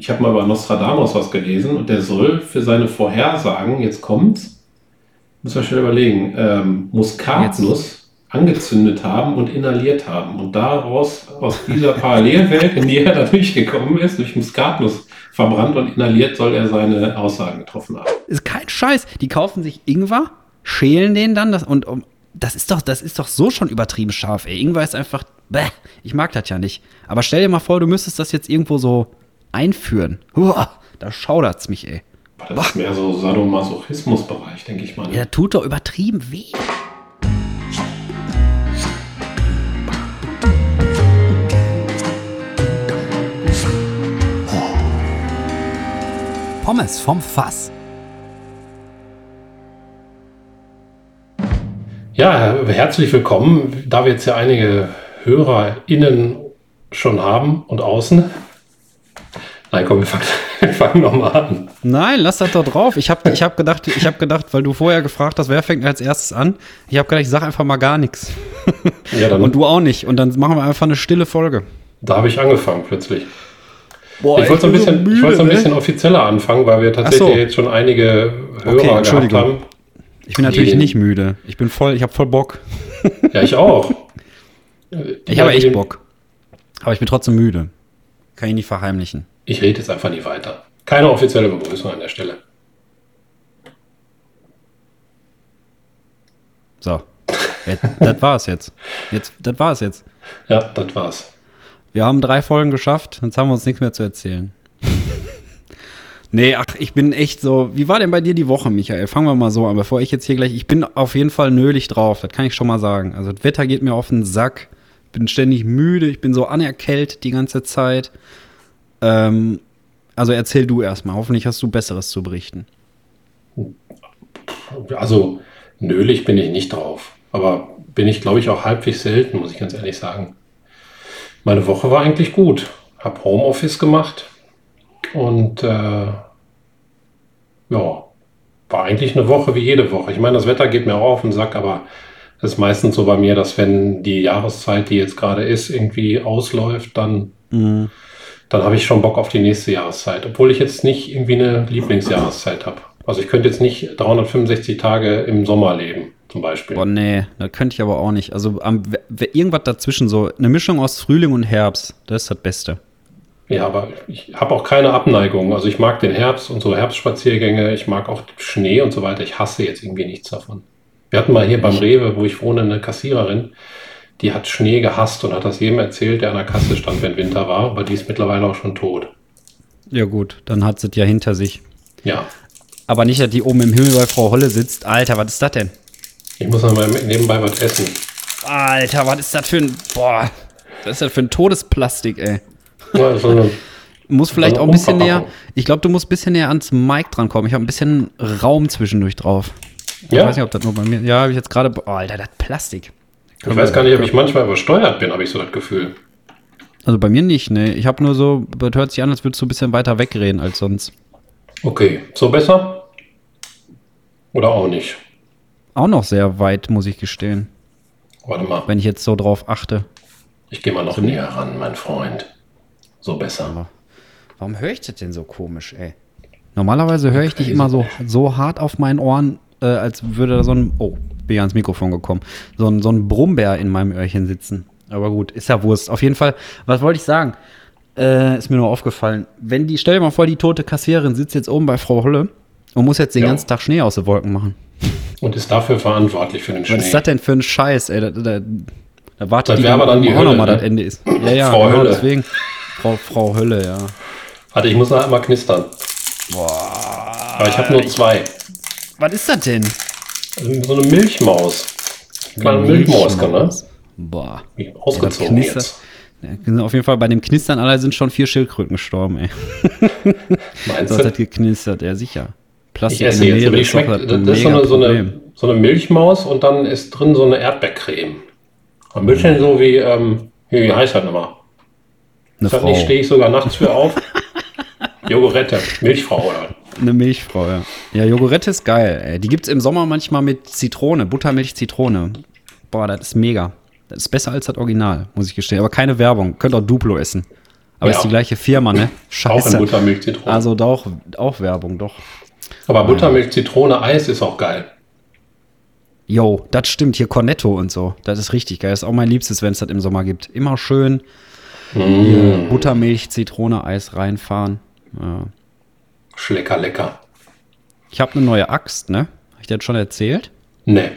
Ich habe mal über Nostradamus was gelesen und der soll für seine Vorhersagen, jetzt kommt's, muss man schnell überlegen, ähm, Muskatnuss angezündet haben und inhaliert haben. Und daraus, aus dieser Parallelwelt, in die er da durchgekommen ist, durch Muskatnuss verbrannt und inhaliert, soll er seine Aussagen getroffen haben. Ist kein Scheiß. Die kaufen sich Ingwer, schälen den dann das, und um, das ist doch, das ist doch so schon übertrieben scharf, ey. Ingwer ist einfach, bäh, ich mag das ja nicht. Aber stell dir mal vor, du müsstest das jetzt irgendwo so einführen. Uah, da schaudert's mich, ey. Das ist mehr so Sadomasochismus-Bereich, denke ich mal. Ja, tut doch übertrieben weh. Pommes vom Fass. Ja, herzlich willkommen. Da wir jetzt ja einige HörerInnen schon haben und außen. Nein, komm, wir fangen, wir fangen nochmal an. Nein, lass das doch drauf. Ich habe ich hab gedacht, ich hab gedacht, weil du vorher gefragt hast, wer fängt als erstes an? Ich habe gedacht, ich sage einfach mal gar nichts. Ja, dann, Und du auch nicht. Und dann machen wir einfach eine stille Folge. da habe ich angefangen plötzlich. Boah, ich wollte so ein bisschen, ich müde, wollte so ein ne? bisschen offizieller anfangen, weil wir tatsächlich so. jetzt schon einige Hörer gehabt Entschuldigung. haben. Ich bin natürlich nicht müde. Ich bin voll, ich habe voll Bock. Ja, ich auch. Ich habe echt Bock. Aber ich bin trotzdem müde. Kann ich nicht verheimlichen. Ich rede jetzt einfach nie weiter. Keine offizielle Begrüßung an der Stelle. So. Jetzt, das war's jetzt. Jetzt, das war's jetzt. Ja, das war's. Wir haben drei Folgen geschafft, jetzt haben wir uns nichts mehr zu erzählen. nee, ach, ich bin echt so. Wie war denn bei dir die Woche, Michael? Fangen wir mal so an, bevor ich jetzt hier gleich. Ich bin auf jeden Fall nölig drauf, das kann ich schon mal sagen. Also, das Wetter geht mir auf den Sack. Bin ständig müde, ich bin so anerkältet die ganze Zeit. Ähm, also, erzähl du erstmal. Hoffentlich hast du Besseres zu berichten. Also, nölig bin ich nicht drauf. Aber bin ich, glaube ich, auch halbwegs selten, muss ich ganz ehrlich sagen. Meine Woche war eigentlich gut. Hab Homeoffice gemacht und äh, ja, war eigentlich eine Woche wie jede Woche. Ich meine, das Wetter geht mir auch auf den Sack, aber es ist meistens so bei mir, dass wenn die Jahreszeit, die jetzt gerade ist, irgendwie ausläuft, dann, dann habe ich schon Bock auf die nächste Jahreszeit. Obwohl ich jetzt nicht irgendwie eine Lieblingsjahreszeit habe. Also ich könnte jetzt nicht 365 Tage im Sommer leben, zum Beispiel. Boah, nee, das könnte ich aber auch nicht. Also, am, irgendwas dazwischen, so eine Mischung aus Frühling und Herbst, das ist das Beste. Ja, aber ich habe auch keine Abneigung. Also ich mag den Herbst und so Herbstspaziergänge. Ich mag auch Schnee und so weiter. Ich hasse jetzt irgendwie nichts davon. Wir hatten mal hier beim Rewe, wo ich wohne, eine Kassiererin, die hat Schnee gehasst und hat das jedem erzählt, der an der Kasse stand, wenn Winter war. Aber die ist mittlerweile auch schon tot. Ja, gut, dann hat sie es ja hinter sich. Ja, Aber nicht, dass die oben im Himmel bei Frau Holle sitzt. Alter, was ist das denn? ich muss noch mal nebenbei was essen. Alter, was ist das für ein. Boah, was ist das für ein Todesplastik, ey? Ja, so eine, Muss vielleicht auch ein bisschen näher. Ich glaube, du musst ein bisschen näher ans Mic drankommen. Ich habe ein bisschen Raum zwischendurch drauf. Ich Ja? weiß nicht, ob das nur bei mir. Ja, habe ich jetzt gerade. Oh, Alter, das Plastik. Ich weiß gar nicht, ob ich manchmal übersteuert bin, habe ich so das Gefühl. Also bei mir nicht, ne. Ich habe nur so. Das hört sich an, als würdest du ein bisschen weiter wegreden als sonst. Okay, so besser? Oder auch nicht? Auch noch sehr weit, muss ich gestehen. Warte mal, Wenn ich jetzt so drauf achte. ich gehe mal noch näher ran, mein Freund. So besser. Warum höre ich das denn so komisch, ey? Normalerweise höre ich dich immer so, so hart auf meinen Ohren, äh, als würde da so ein. Oh, bin ja ans Mikrofon gekommen. So ein, so ein Brummbär in meinem Öhrchen sitzen. Aber gut, ist ja Wurst. Auf jeden Fall, was wollte ich sagen? Äh, ist mir nur aufgefallen. Wenn die, stell dir mal vor, die tote Kassiererin sitzt jetzt oben bei Frau Holle und muss jetzt den Ja. ganzen Tag Schnee aus den Wolken machen. Und ist dafür verantwortlich für den Schnee. Was ist das denn für ein Scheiß, ey? Da, da, da wartet Das die aber dann die auch nochmal ne? das Ende ist. Ja, ja, Frau genau Hölle. deswegen. Frau, Frau Hölle, ja. Warte, ich muss nachher mal knistern. Boah. Aber ich habe nur zwei. Was ist das denn? So eine Milchmaus. Kleine Milchmaus, ne? Boah. Wie Ausgezogen knistert. jetzt. Ja, sind auf jeden Fall bei dem Knistern aller sind schon vier Schildkröten gestorben, ey. Meinst hat das du? geknistert, ja sicher. Plastik Ich esse jetzt, aber die schmeckt, das ist so eine, so, eine, so eine Milchmaus und dann ist drin so eine Erdbeercreme. Ein bisschen so wie, ähm, wie heißt das nochmal? Eine Das Frau. nicht, stehe ich sogar nachts für auf. Jogurette, Milchfrau oder? Eine Milchfrau, ja. Ja, Jogurette ist geil, ey. Die gibt's im Sommer manchmal mit Zitrone, Buttermilch, Zitrone. Boah, das ist mega. Das ist besser als das Original, muss ich gestehen. Aber keine Werbung. Könnt auch Duplo essen. Aber Ja. ist die gleiche Firma, ne? Auch in Scheiße. Buttermilch-Zitrone. Also doch, auch Werbung, doch. Aber Buttermilch-Zitrone-Eis ist auch geil. Jo, das stimmt, hier Cornetto und so. Das ist richtig geil. Das ist auch mein Liebstes, wenn es das im Sommer gibt. Immer schön hier Buttermilch, Zitrone, Eis reinfahren. Ja. Schlecker, lecker. Ich habe eine neue Axt, ne? Habe ich dir das schon erzählt? Nee.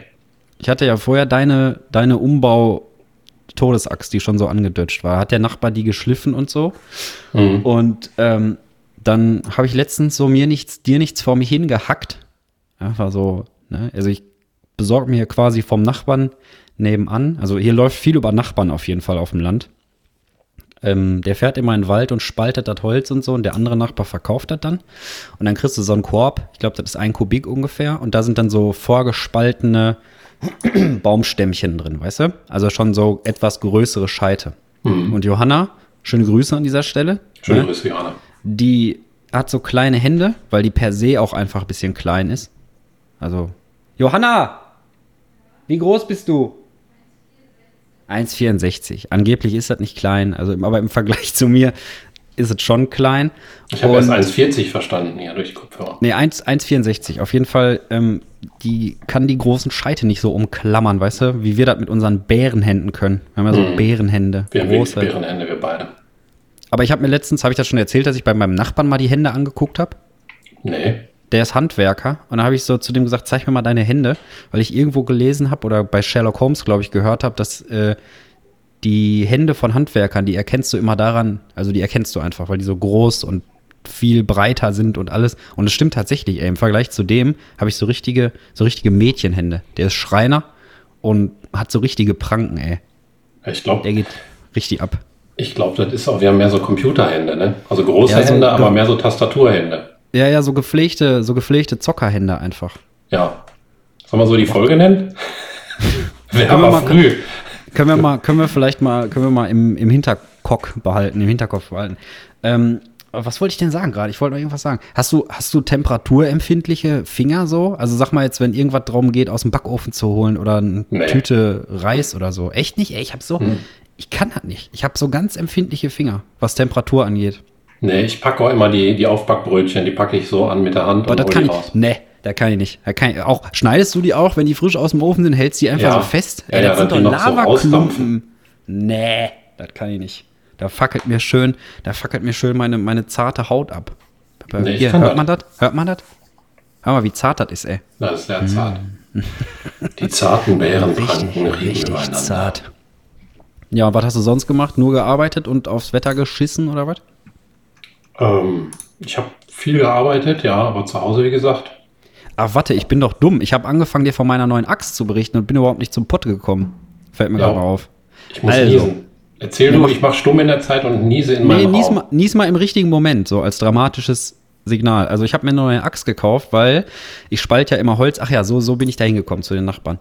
Ich hatte ja vorher deine, deine Umbau-Todesaxt, die schon so angedutscht war. Hat der Nachbar die geschliffen und so. Mhm. Und ähm, dann habe ich letztens so mir nichts, dir nichts vor mich hingehackt. Ja, war so, ne? Also ich besorge mir quasi vom Nachbarn nebenan. Also hier läuft viel über Nachbarn auf jeden Fall auf dem Land. Ähm, der fährt immer in den Wald und spaltet das Holz und so und der andere Nachbar verkauft das dann. Und dann kriegst du so einen Korb, ich glaube, das ist ein Kubik ungefähr. Und da sind dann so vorgespaltene Baumstämmchen drin, weißt du? Also schon so etwas größere Scheite. Und Johanna, schöne Grüße an dieser Stelle. Schöne ne? Grüße, Johanna. Die hat so kleine Hände, weil die per se auch einfach ein bisschen klein ist. Also, Johanna, wie groß bist du? 1,64. Angeblich ist das nicht klein, also aber im Vergleich zu mir ist es schon klein. Ich habe erst Und- 1,40 verstanden hier durch Kopfhörer. Nee, 1 1,64. Auf jeden Fall, ähm, die kann die großen Scheite nicht so umklammern, weißt du, wie wir das mit unseren Bärenhänden können. Wir haben ja so Bärenhände. Wir haben große. Bärenhände, wir beide. Aber ich habe mir letztens, habe ich das schon erzählt, dass ich bei meinem Nachbarn mal die Hände angeguckt habe. Nee. Der ist Handwerker. Und da habe ich so zu dem gesagt, zeig mir mal deine Hände, weil ich irgendwo gelesen habe oder bei Sherlock Holmes, glaube ich, gehört habe, dass äh, die Hände von Handwerkern, die erkennst du immer daran, also die erkennst du einfach, weil die so groß und viel breiter sind und alles. Und es stimmt tatsächlich, ey, im Vergleich zu dem habe ich so richtige, so richtige Mädchenhände. Der ist Schreiner und hat so richtige Pranken, ey. Ich glaube, Der geht richtig ab. ich glaub, das ist auch, wir haben mehr so Computerhände, ne? Also große Ja, so Hände, aber mehr so Tastaturhände. Ja, ja, so gepflegte, so gepflegte Zockerhände einfach. Ja. Sollen wir so die Folge nennen? wir Können haben mal- früh. Können wir mal, können wir vielleicht mal, können wir mal im, im Hinterkock behalten, im Hinterkopf behalten. Ähm, was wollte ich denn sagen gerade? Ich wollte noch irgendwas sagen. Hast du, hast du temperaturempfindliche Finger so? Also sag mal jetzt, wenn irgendwas darum geht, aus dem Backofen zu holen oder eine Nee. Tüte Reis oder so. Echt nicht? Ey, ich habe so, ich kann das nicht. Ich habe so ganz empfindliche Finger, was Temperatur angeht. Nee, ich packe auch immer die, die Aufbackbrötchen, die packe ich so an mit der Hand Aber das kann ich, nee, da kann ich nicht. Da kann ich, auch, schneidest du die auch, wenn die frisch aus dem Ofen sind, hältst die einfach Ja. so fest? Ja, Ey, ja, das sind dass doch noch so Lavaklumpen. nee, das kann ich nicht. Da fackelt mir schön, da fackelt mir schön meine, meine zarte Haut ab. Aber Nee, Hier, hört das. man das? Hört man das? Hör mal, wie zart das ist, ey. Das ist sehr zart. Die zarten Bärenpranken riechen Richtig übereinander. zart. Ja, und was hast du sonst gemacht? Nur gearbeitet und aufs Wetter geschissen oder was? Ähm, ich habe viel gearbeitet, ja, aber zu Hause, wie gesagt. Ach, warte, ich bin doch dumm. Ich habe angefangen, dir von meiner neuen Axt zu berichten und bin überhaupt nicht zum Pott gekommen. Fällt mir Ja. gerade auf. Ich muss Also. niesen. Erzähl Ja, du, mach- ich mache stumm in der Zeit und niese in Nee, meinem nies Raum. mal, nies mal im richtigen Moment, so als dramatisches Signal. Also ich habe mir eine neue Axt gekauft, weil ich spalte ja immer Holz. Ach ja, so, so bin ich da hingekommen zu den Nachbarn.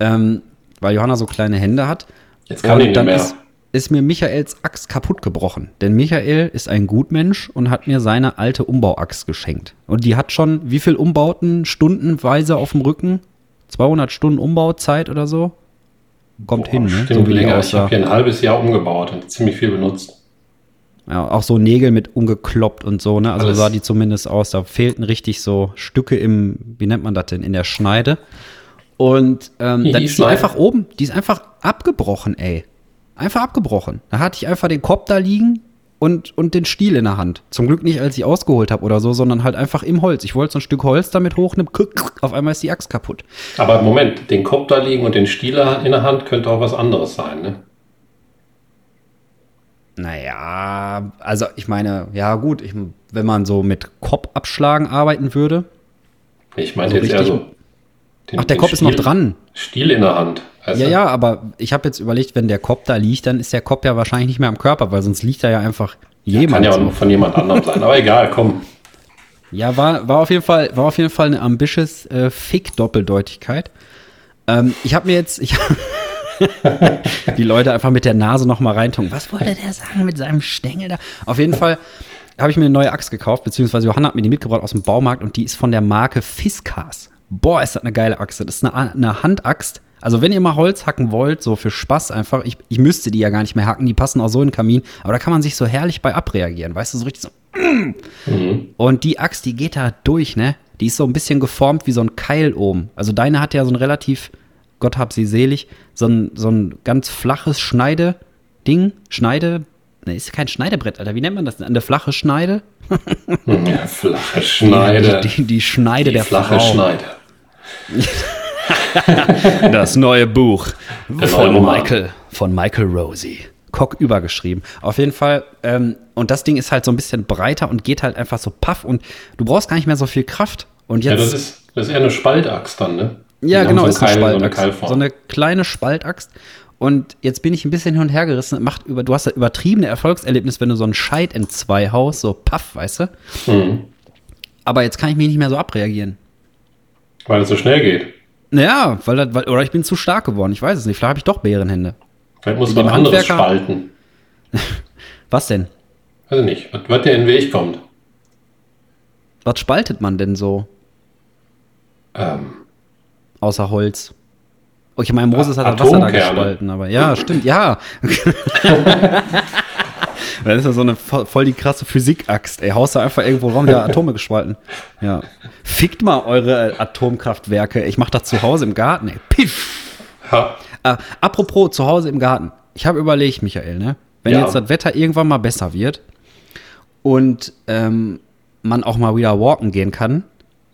Ähm, weil Johanna so kleine Hände hat. Jetzt kann ich nicht mehr. ist, ist mir Michaels Axt kaputt gebrochen. Denn Michael ist ein Gutmensch und hat mir seine alte Umbauaxt geschenkt. Und die hat schon wie viel Umbauten stundenweise auf dem Rücken? 200 Stunden Umbauzeit oder so? Kommt hin, ne? Stimmt so länger. Ich habe hier ein halbes Jahr umgebaut und ziemlich viel benutzt. Ja, auch so Nägel mit umgekloppt und so, ne? Also Alles. sah die zumindest aus. Da fehlten richtig so Stücke im, wie nennt man das denn, in der Schneide. Und ähm, dann ist die einfach oben, die ist einfach abgebrochen, ey. Einfach abgebrochen. Da hatte ich einfach den Kopf da liegen und, und den Stiel in der Hand. Zum Glück nicht, als ich ausgeholt habe oder so, sondern halt einfach im Holz. Ich wollte so ein Stück Holz damit hochnehmen, auf einmal ist die Axt kaputt. Aber Moment, den Kopf da liegen und den Stiel in der Hand könnte auch was anderes sein, ne? Naja, also ich meine, ja gut, ich, wenn man so mit Kopfabschlagen arbeiten würde, Ich meine So jetzt eher richtig- so. Den- Ach, der Kopf ist noch dran. Stiel in der Hand. weißt Ja, ja, aber ich habe jetzt überlegt, wenn der Kopf da liegt, dann ist der Kopf ja wahrscheinlich nicht mehr am Körper, weil sonst liegt da ja einfach jemand. Kann ja auch von jemand anderem sein. Aber egal, komm. Ja, war, war, auf jeden Fall, war auf jeden Fall eine ambitious äh, Fick-Doppeldeutigkeit. Ähm, ich habe mir jetzt, ich die Leute einfach mit der Nase noch mal reintun. Was wollte der sagen mit seinem Stängel da? Auf jeden Fall habe ich mir eine neue Axt gekauft, beziehungsweise Johanna hat mir die mitgebracht aus dem Baumarkt und die ist von der Marke Fiskas. Boah, ist das eine geile Axt. Das ist eine, eine Handaxt, Also wenn ihr mal Holz hacken wollt, so für Spaß einfach, ich, ich müsste die ja gar nicht mehr hacken, die passen auch so in den Kamin, aber da kann man sich so herrlich bei abreagieren, weißt du, so richtig so. Mhm. Und die Axt, die geht da durch, ne? Die ist so ein bisschen geformt wie so ein Keil oben. Also deine hat ja so ein relativ, Gott hab sie selig, so ein, so ein ganz flaches Schneide-Ding, Schneide, ne, ist kein Schneidebrett, Alter, wie nennt man das? Eine flache Schneide? ja, flache Schneide. Die, die, die Schneide die der flache Frau. Schneide. das neue Buch Der von neue. Michael, von Michael Rosie. Cock übergeschrieben. Auf jeden Fall, ähm, und das Ding ist halt so ein bisschen breiter und geht halt einfach so paff und du brauchst gar nicht mehr so viel Kraft. Und Ja, jetzt. das ist, das ist eher eine Spaltaxt dann, ne? Ja, genau, so ist eine Keil- so eine Spaltaxt. Keilform. So eine kleine Spaltaxt. Und jetzt bin ich ein bisschen hin und her gerissen. Macht über, du hast ja übertriebene Erfolgserlebnis, wenn du so einen Scheit in zwei haust, so paff, weißt du? Mhm. Aber jetzt kann ich mich nicht mehr so abreagieren. Weil es so schnell geht. Naja, weil, das, weil oder ich bin zu stark geworden. Ich weiß es nicht. Vielleicht habe ich doch Bärenhände. Vielleicht muss man anderes spalten. Was denn? Weiß ich nicht, was, was dir in den Weg kommt. Was spaltet man denn so Ähm, außer Holz? Okay, mein Moses hat das Wasser da gespalten, aber ja, stimmt, ja. das ist ja so eine vo- voll die krasse Physikaxt, ey. Haust da einfach irgendwo rum, der Atome gespalten. Ja. Fickt mal eure Atomkraftwerke. Ich mach das zu Hause im Garten, ey. Piff. ha, Äh, apropos zu Hause im Garten. Ich habe überlegt, Michael, ne? Wenn Ja. jetzt das Wetter irgendwann mal besser wird und ähm, man auch mal wieder walken gehen kann,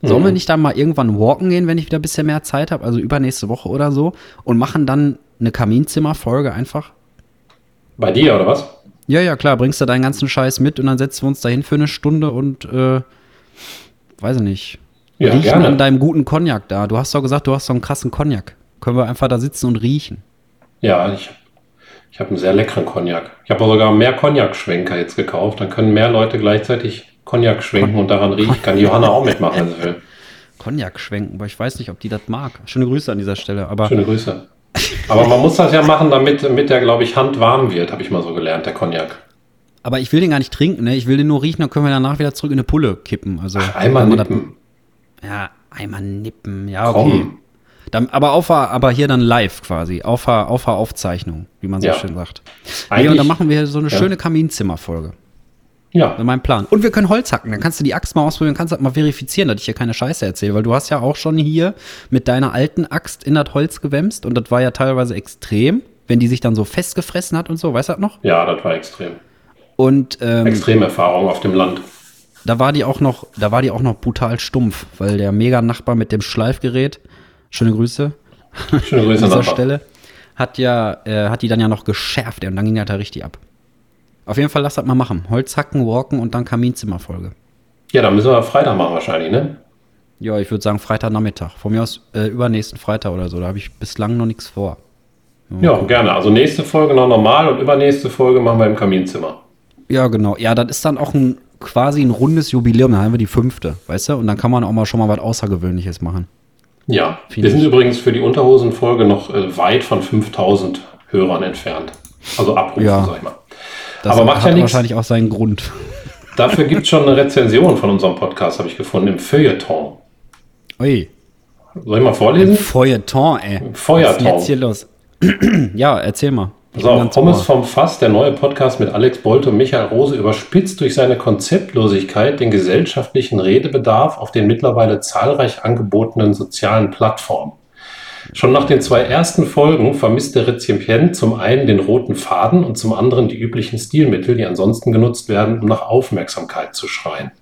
sollen Mhm. wir nicht dann mal irgendwann walken gehen, wenn ich wieder ein bisschen mehr Zeit habe, also übernächste Woche oder so, und machen dann eine Kaminzimmerfolge einfach? bei dir oder was? Ja, ja, klar, bringst du deinen ganzen Scheiß mit und dann setzen wir uns dahin für eine Stunde und, äh, weiß ich nicht, Ja, riechen gerne. an deinem guten Cognac da. Du hast doch gesagt, du hast so einen krassen Cognac. Können wir einfach da sitzen und riechen. Ja, ich, ich habe einen sehr leckeren Cognac. Ich habe sogar mehr Cognac-Schwenker jetzt gekauft. Dann können mehr Leute gleichzeitig Cognac schwenken und daran riechen. Kann Johanna auch mitmachen, wenn sie will. Cognac schwenken, aber ich weiß nicht, ob die das mag. Schöne Grüße an dieser Stelle. Aber Schöne Grüße. Aber man muss das ja machen, damit, damit der, glaube ich, Hand warm wird, habe ich mal so gelernt, der Cognac. Aber ich will den gar nicht trinken, ne? Ich will den nur riechen, dann können wir danach wieder zurück in eine Pulle kippen. Also Einmal wenn man nippen. Das, ja, einmal nippen. Ja, okay. Komm. Dann, aber, auf, aber hier dann live quasi. Auf, auf Aufzeichnung, wie man so Ja. schön sagt. Eigentlich- und dann machen wir so eine ja. schöne Kaminzimmerfolge. Ja, Das mein Plan. Und wir können Holz hacken. Dann kannst du die Axt mal ausprobieren, kannst das mal verifizieren, dass ich hier keine Scheiße erzähle. Weil du hast ja auch schon hier mit deiner alten Axt in das Holz gewämst und das war ja teilweise extrem, wenn die sich dann so festgefressen hat und so. Weißt du das noch? ja, das war extrem. Und ähm, Extremerfahrung auf dem Land. da war die auch noch, da war die auch noch brutal stumpf, weil der Mega-Nachbar mit dem Schleifgerät, schöne Grüße Schöne Grüße an dieser Nachbar. Stelle, hat ja, äh, hat die dann ja noch geschärft und dann ging das da richtig ab. Auf jeden Fall lass das mal machen. Holz hacken, walken und dann Kaminzimmerfolge. Ja, dann müssen wir Freitag machen wahrscheinlich, ne? Ja, ich würde sagen Freitagnachmittag. Von mir aus äh, übernächsten Freitag oder so. Da habe ich bislang noch nichts vor. Ja, gerne. Also nächste Folge noch normal und übernächste Folge machen wir im Kaminzimmer. Ja, genau. Ja, das ist dann auch ein quasi ein rundes Jubiläum. Dann haben wir die fünfte, weißt du? Und dann kann man auch mal schon mal was Außergewöhnliches machen. Ja, Finde wir sind ich. übrigens für die Unterhosenfolge noch äh, weit von 5000 Hörern entfernt. Also Abrufen, Ja. sag ich mal. Das Aber macht ja nichts. wahrscheinlich auch seinen Grund. Dafür gibt es schon eine Rezension von unserem Podcast, habe ich gefunden, im Feuilleton. Ui. Soll ich mal vorlesen? Feuilleton, ey. Feuilleton. Was ist jetzt hier los? ja, erzähl mal. Ich So, Pommes vom Fass, der neue Podcast mit Alex Bolte und Michael Rose, überspitzt durch seine Konzeptlosigkeit den gesellschaftlichen Redebedarf auf den mittlerweile zahlreich angebotenen sozialen Plattformen. Schon nach den zwei ersten Folgen vermisst der Rezipient zum einen den roten Faden und zum anderen die üblichen Stilmittel, die ansonsten genutzt werden, um nach Aufmerksamkeit zu schreien.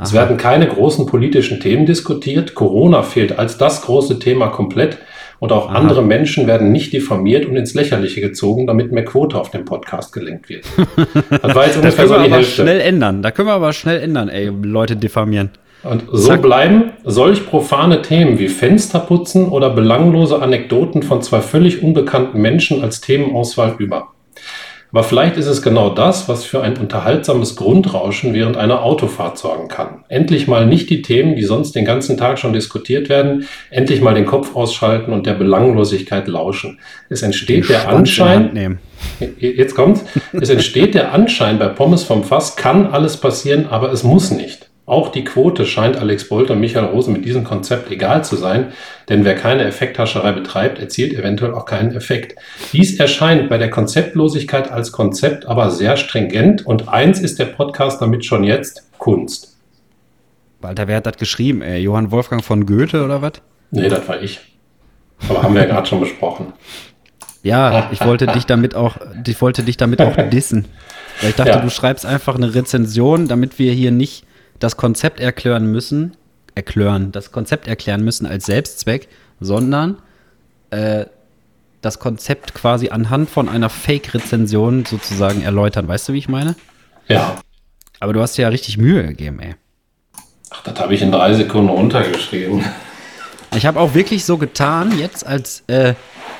Es werden keine großen politischen Themen diskutiert, Corona fehlt als das große Thema komplett und auch andere Menschen werden nicht diffamiert und ins Lächerliche gezogen, damit mehr Quote auf den Podcast gelenkt wird. Das war jetzt Das können so wir die aber Hälfte. schnell ändern. Da können wir aber schnell ändern, ey. Leute diffamieren. Und so Zack. bleiben solch profane Themen wie Fensterputzen oder belanglose Anekdoten von zwei völlig unbekannten Menschen als Themenauswahl über. Aber vielleicht ist es genau das, was für ein unterhaltsames Grundrauschen während einer Autofahrt sorgen kann. Endlich mal nicht die Themen, die sonst den ganzen Tag schon diskutiert werden, endlich mal den Kopf ausschalten und der Belanglosigkeit lauschen. Es entsteht der Anschein, nehmen. Jetzt kommt's. Es entsteht der Anschein bei Pommes vom Fass, kann alles passieren, aber es muss nicht. Auch die Quote scheint Alex Bolt und Michael Rose mit diesem Konzept egal zu sein, denn wer keine Effekthascherei betreibt, erzielt eventuell auch keinen Effekt. Dies erscheint bei der Konzeptlosigkeit als Konzept aber sehr stringent und eins ist der Podcast damit schon jetzt Kunst. Walter, wer hat das geschrieben? Ey? Johann Wolfgang von Goethe oder was? Nee, das war ich. Aber haben wir ja gerade schon besprochen. Ja, ich wollte dich damit auch, ich wollte dich damit auch dissen. Weil ich dachte, ja. du schreibst einfach eine Rezension, damit wir hier nicht das Konzept erklären müssen, erklären, das Konzept erklären müssen als Selbstzweck, sondern äh, das Konzept quasi anhand von einer Fake-Rezension sozusagen erläutern. Weißt du, wie ich meine? Ja. Aber du hast dir ja richtig Mühe gegeben, ey. Ach, das habe ich in drei Sekunden runtergeschrieben. Ich habe auch wirklich so getan, jetzt, als, äh,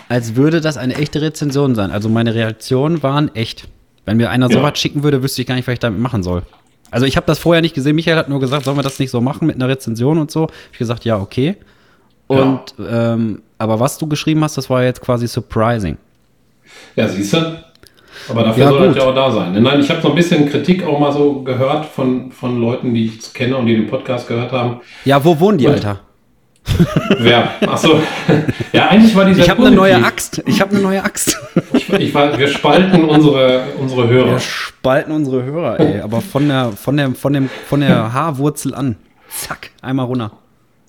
als würde das eine echte Rezension sein. Also meine Reaktionen waren echt. Wenn mir einer ja. sowas schicken würde, wüsste ich gar nicht, was ich damit machen soll. Also ich habe das vorher nicht gesehen. Michael hat nur gesagt, sollen wir das nicht so machen mit einer Rezension und so. Ich gesagt, ja, okay. Und ja. Ähm, aber was du geschrieben hast, das war jetzt quasi surprising. Ja, siehst du? Aber dafür ja, soll das ja auch da sein. Nein, ich habe so ein bisschen Kritik auch mal so gehört von, von Leuten, die ich kenne und die den Podcast gehört haben. Ja, wo wohnen die, und, Alter? Wer? Achso. Ja, eigentlich war dieser. Ich habe eine neue Axt. Ich habe eine neue Axt. Ich, ich war, wir spalten unsere, unsere Hörer. Wir spalten unsere Hörer, ey. Aber von der, von der, von dem, von der Haarwurzel an. Zack, einmal runter.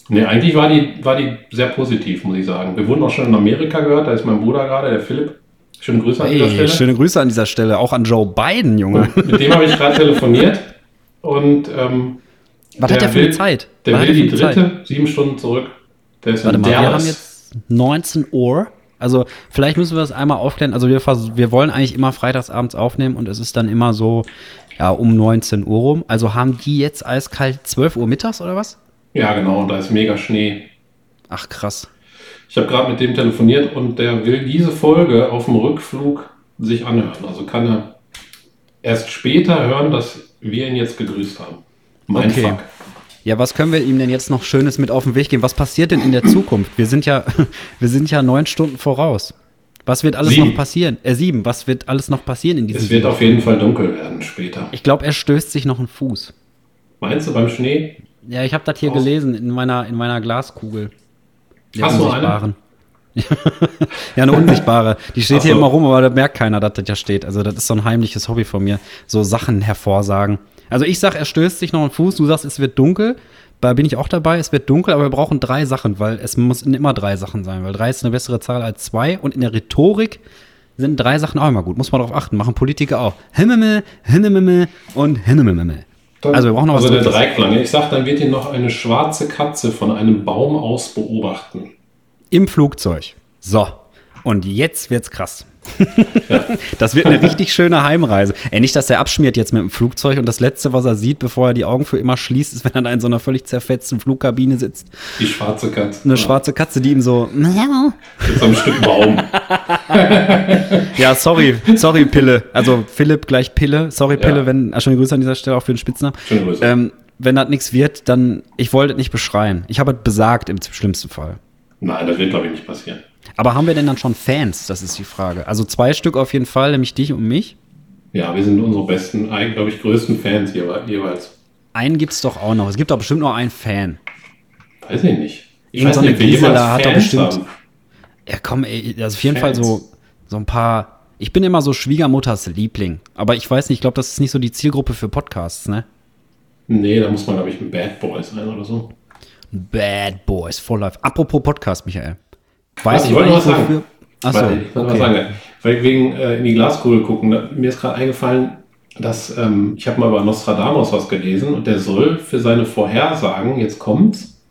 Nee, eigentlich war die, war die sehr positiv, muss ich sagen. Wir wurden auch schon in Amerika gehört. Da ist mein Bruder gerade, der Philipp. Schöne Grüße an hey, dieser Stelle. Schöne Grüße an dieser Stelle. Auch an Joe Biden, Junge. Und mit dem habe ich gerade telefoniert. Und ähm, was hat der für eine Zeit? Der Was will die dritte, Zeit? sieben Stunden zurück. Der ist Warte mal, wir haben jetzt 19 Uhr. Also vielleicht müssen wir das einmal aufklären. Also wir, wir wollen eigentlich immer freitagsabends aufnehmen und es ist dann immer so ja, um 19 Uhr rum. Also haben die jetzt eiskalt 12 Uhr mittags oder was? Ja, genau. Und da ist mega Schnee. Ach krass. Ich habe gerade mit dem telefoniert und der will diese Folge auf dem Rückflug sich anhören. Also kann er erst später hören, dass wir ihn jetzt gegrüßt haben. Mein okay. Fuck. Ja, was können wir ihm denn jetzt noch Schönes mit auf den Weg geben? Was passiert denn in der Zukunft? Wir sind ja, wir sind ja neun Stunden voraus. Was wird alles sieben. noch passieren? Äh, sieben. Was wird alles noch passieren in diesem Es wird auf jeden Fall dunkel werden später. Ich glaube, er stößt sich noch einen Fuß. Meinst du beim Schnee? Ja, ich habe das hier Aus. gelesen in meiner, in meiner Glaskugel. Hast du eine? ja, eine unsichtbare. Die steht so. hier immer rum, aber da merkt keiner, dass das ja steht. Also, das ist so ein heimliches Hobby von mir. So Sachen hervorsagen. Also ich sag, er stößt sich noch einen Fuß, du sagst, es wird dunkel. Da bin ich auch dabei, es wird dunkel, aber wir brauchen drei Sachen, weil es müssen immer drei Sachen sein, weil drei ist eine bessere Zahl als zwei und in der Rhetorik sind drei Sachen auch immer gut. Muss man darauf achten, machen Politiker auch. Himmel, Himmel und Himmel. Also wir brauchen noch also was. Also der Dreiklang. Ich sag, dann wird ihn noch eine schwarze Katze von einem Baum aus beobachten. Im Flugzeug. So. Und jetzt wird's krass. das wird eine richtig schöne Heimreise. Ey, nicht, dass er abschmiert jetzt mit dem Flugzeug und das Letzte, was er sieht, bevor er die Augen für immer schließt, ist, wenn er in so einer völlig zerfetzten Flugkabine sitzt. Die schwarze Katze. Eine ja. schwarze Katze, die ihm so. Mit so einem Stück Baum. ja, sorry, sorry, Pille. Also Philipp gleich Pille. Sorry, Pille, ja. wenn. Ah, schöne Grüße an dieser Stelle auch für den Spitznamen. Schöne Grüße. Ähm, wenn das nichts wird, dann. Ich wollte es nicht beschreien. Ich habe es besagt im schlimmsten Fall. Nein, das wird, glaube ich, nicht passieren. Aber haben wir denn dann schon Fans? Das ist die Frage. Also zwei Stück auf jeden Fall, nämlich dich und mich. Ja, wir sind unsere besten, glaube ich, größten Fans jeweils. Einen gibt es doch auch noch. Es gibt doch bestimmt noch einen Fan. Weiß ich nicht. Ich Irgend weiß so eine Gisela hat doch bestimmt. Haben. Ja, komm, ey, also auf jeden Fans. Fall so, so ein paar. Ich bin immer so Schwiegermutters Liebling. Aber ich weiß nicht, ich glaube, das ist nicht so die Zielgruppe für Podcasts, ne? Nee, da muss man, glaube ich, ein Bad Boy sein oder so. Bad Boys for Life. Apropos Podcast, Michael. Weiß ich, ich wollte was sagen. Achso, Warte, ich wollte okay. was sagen. Weil wegen äh, in die Glaskugel gucken, da, mir ist gerade eingefallen, dass ähm, ich habe mal über Nostradamus was gelesen und der soll für seine Vorhersagen, jetzt kommt's,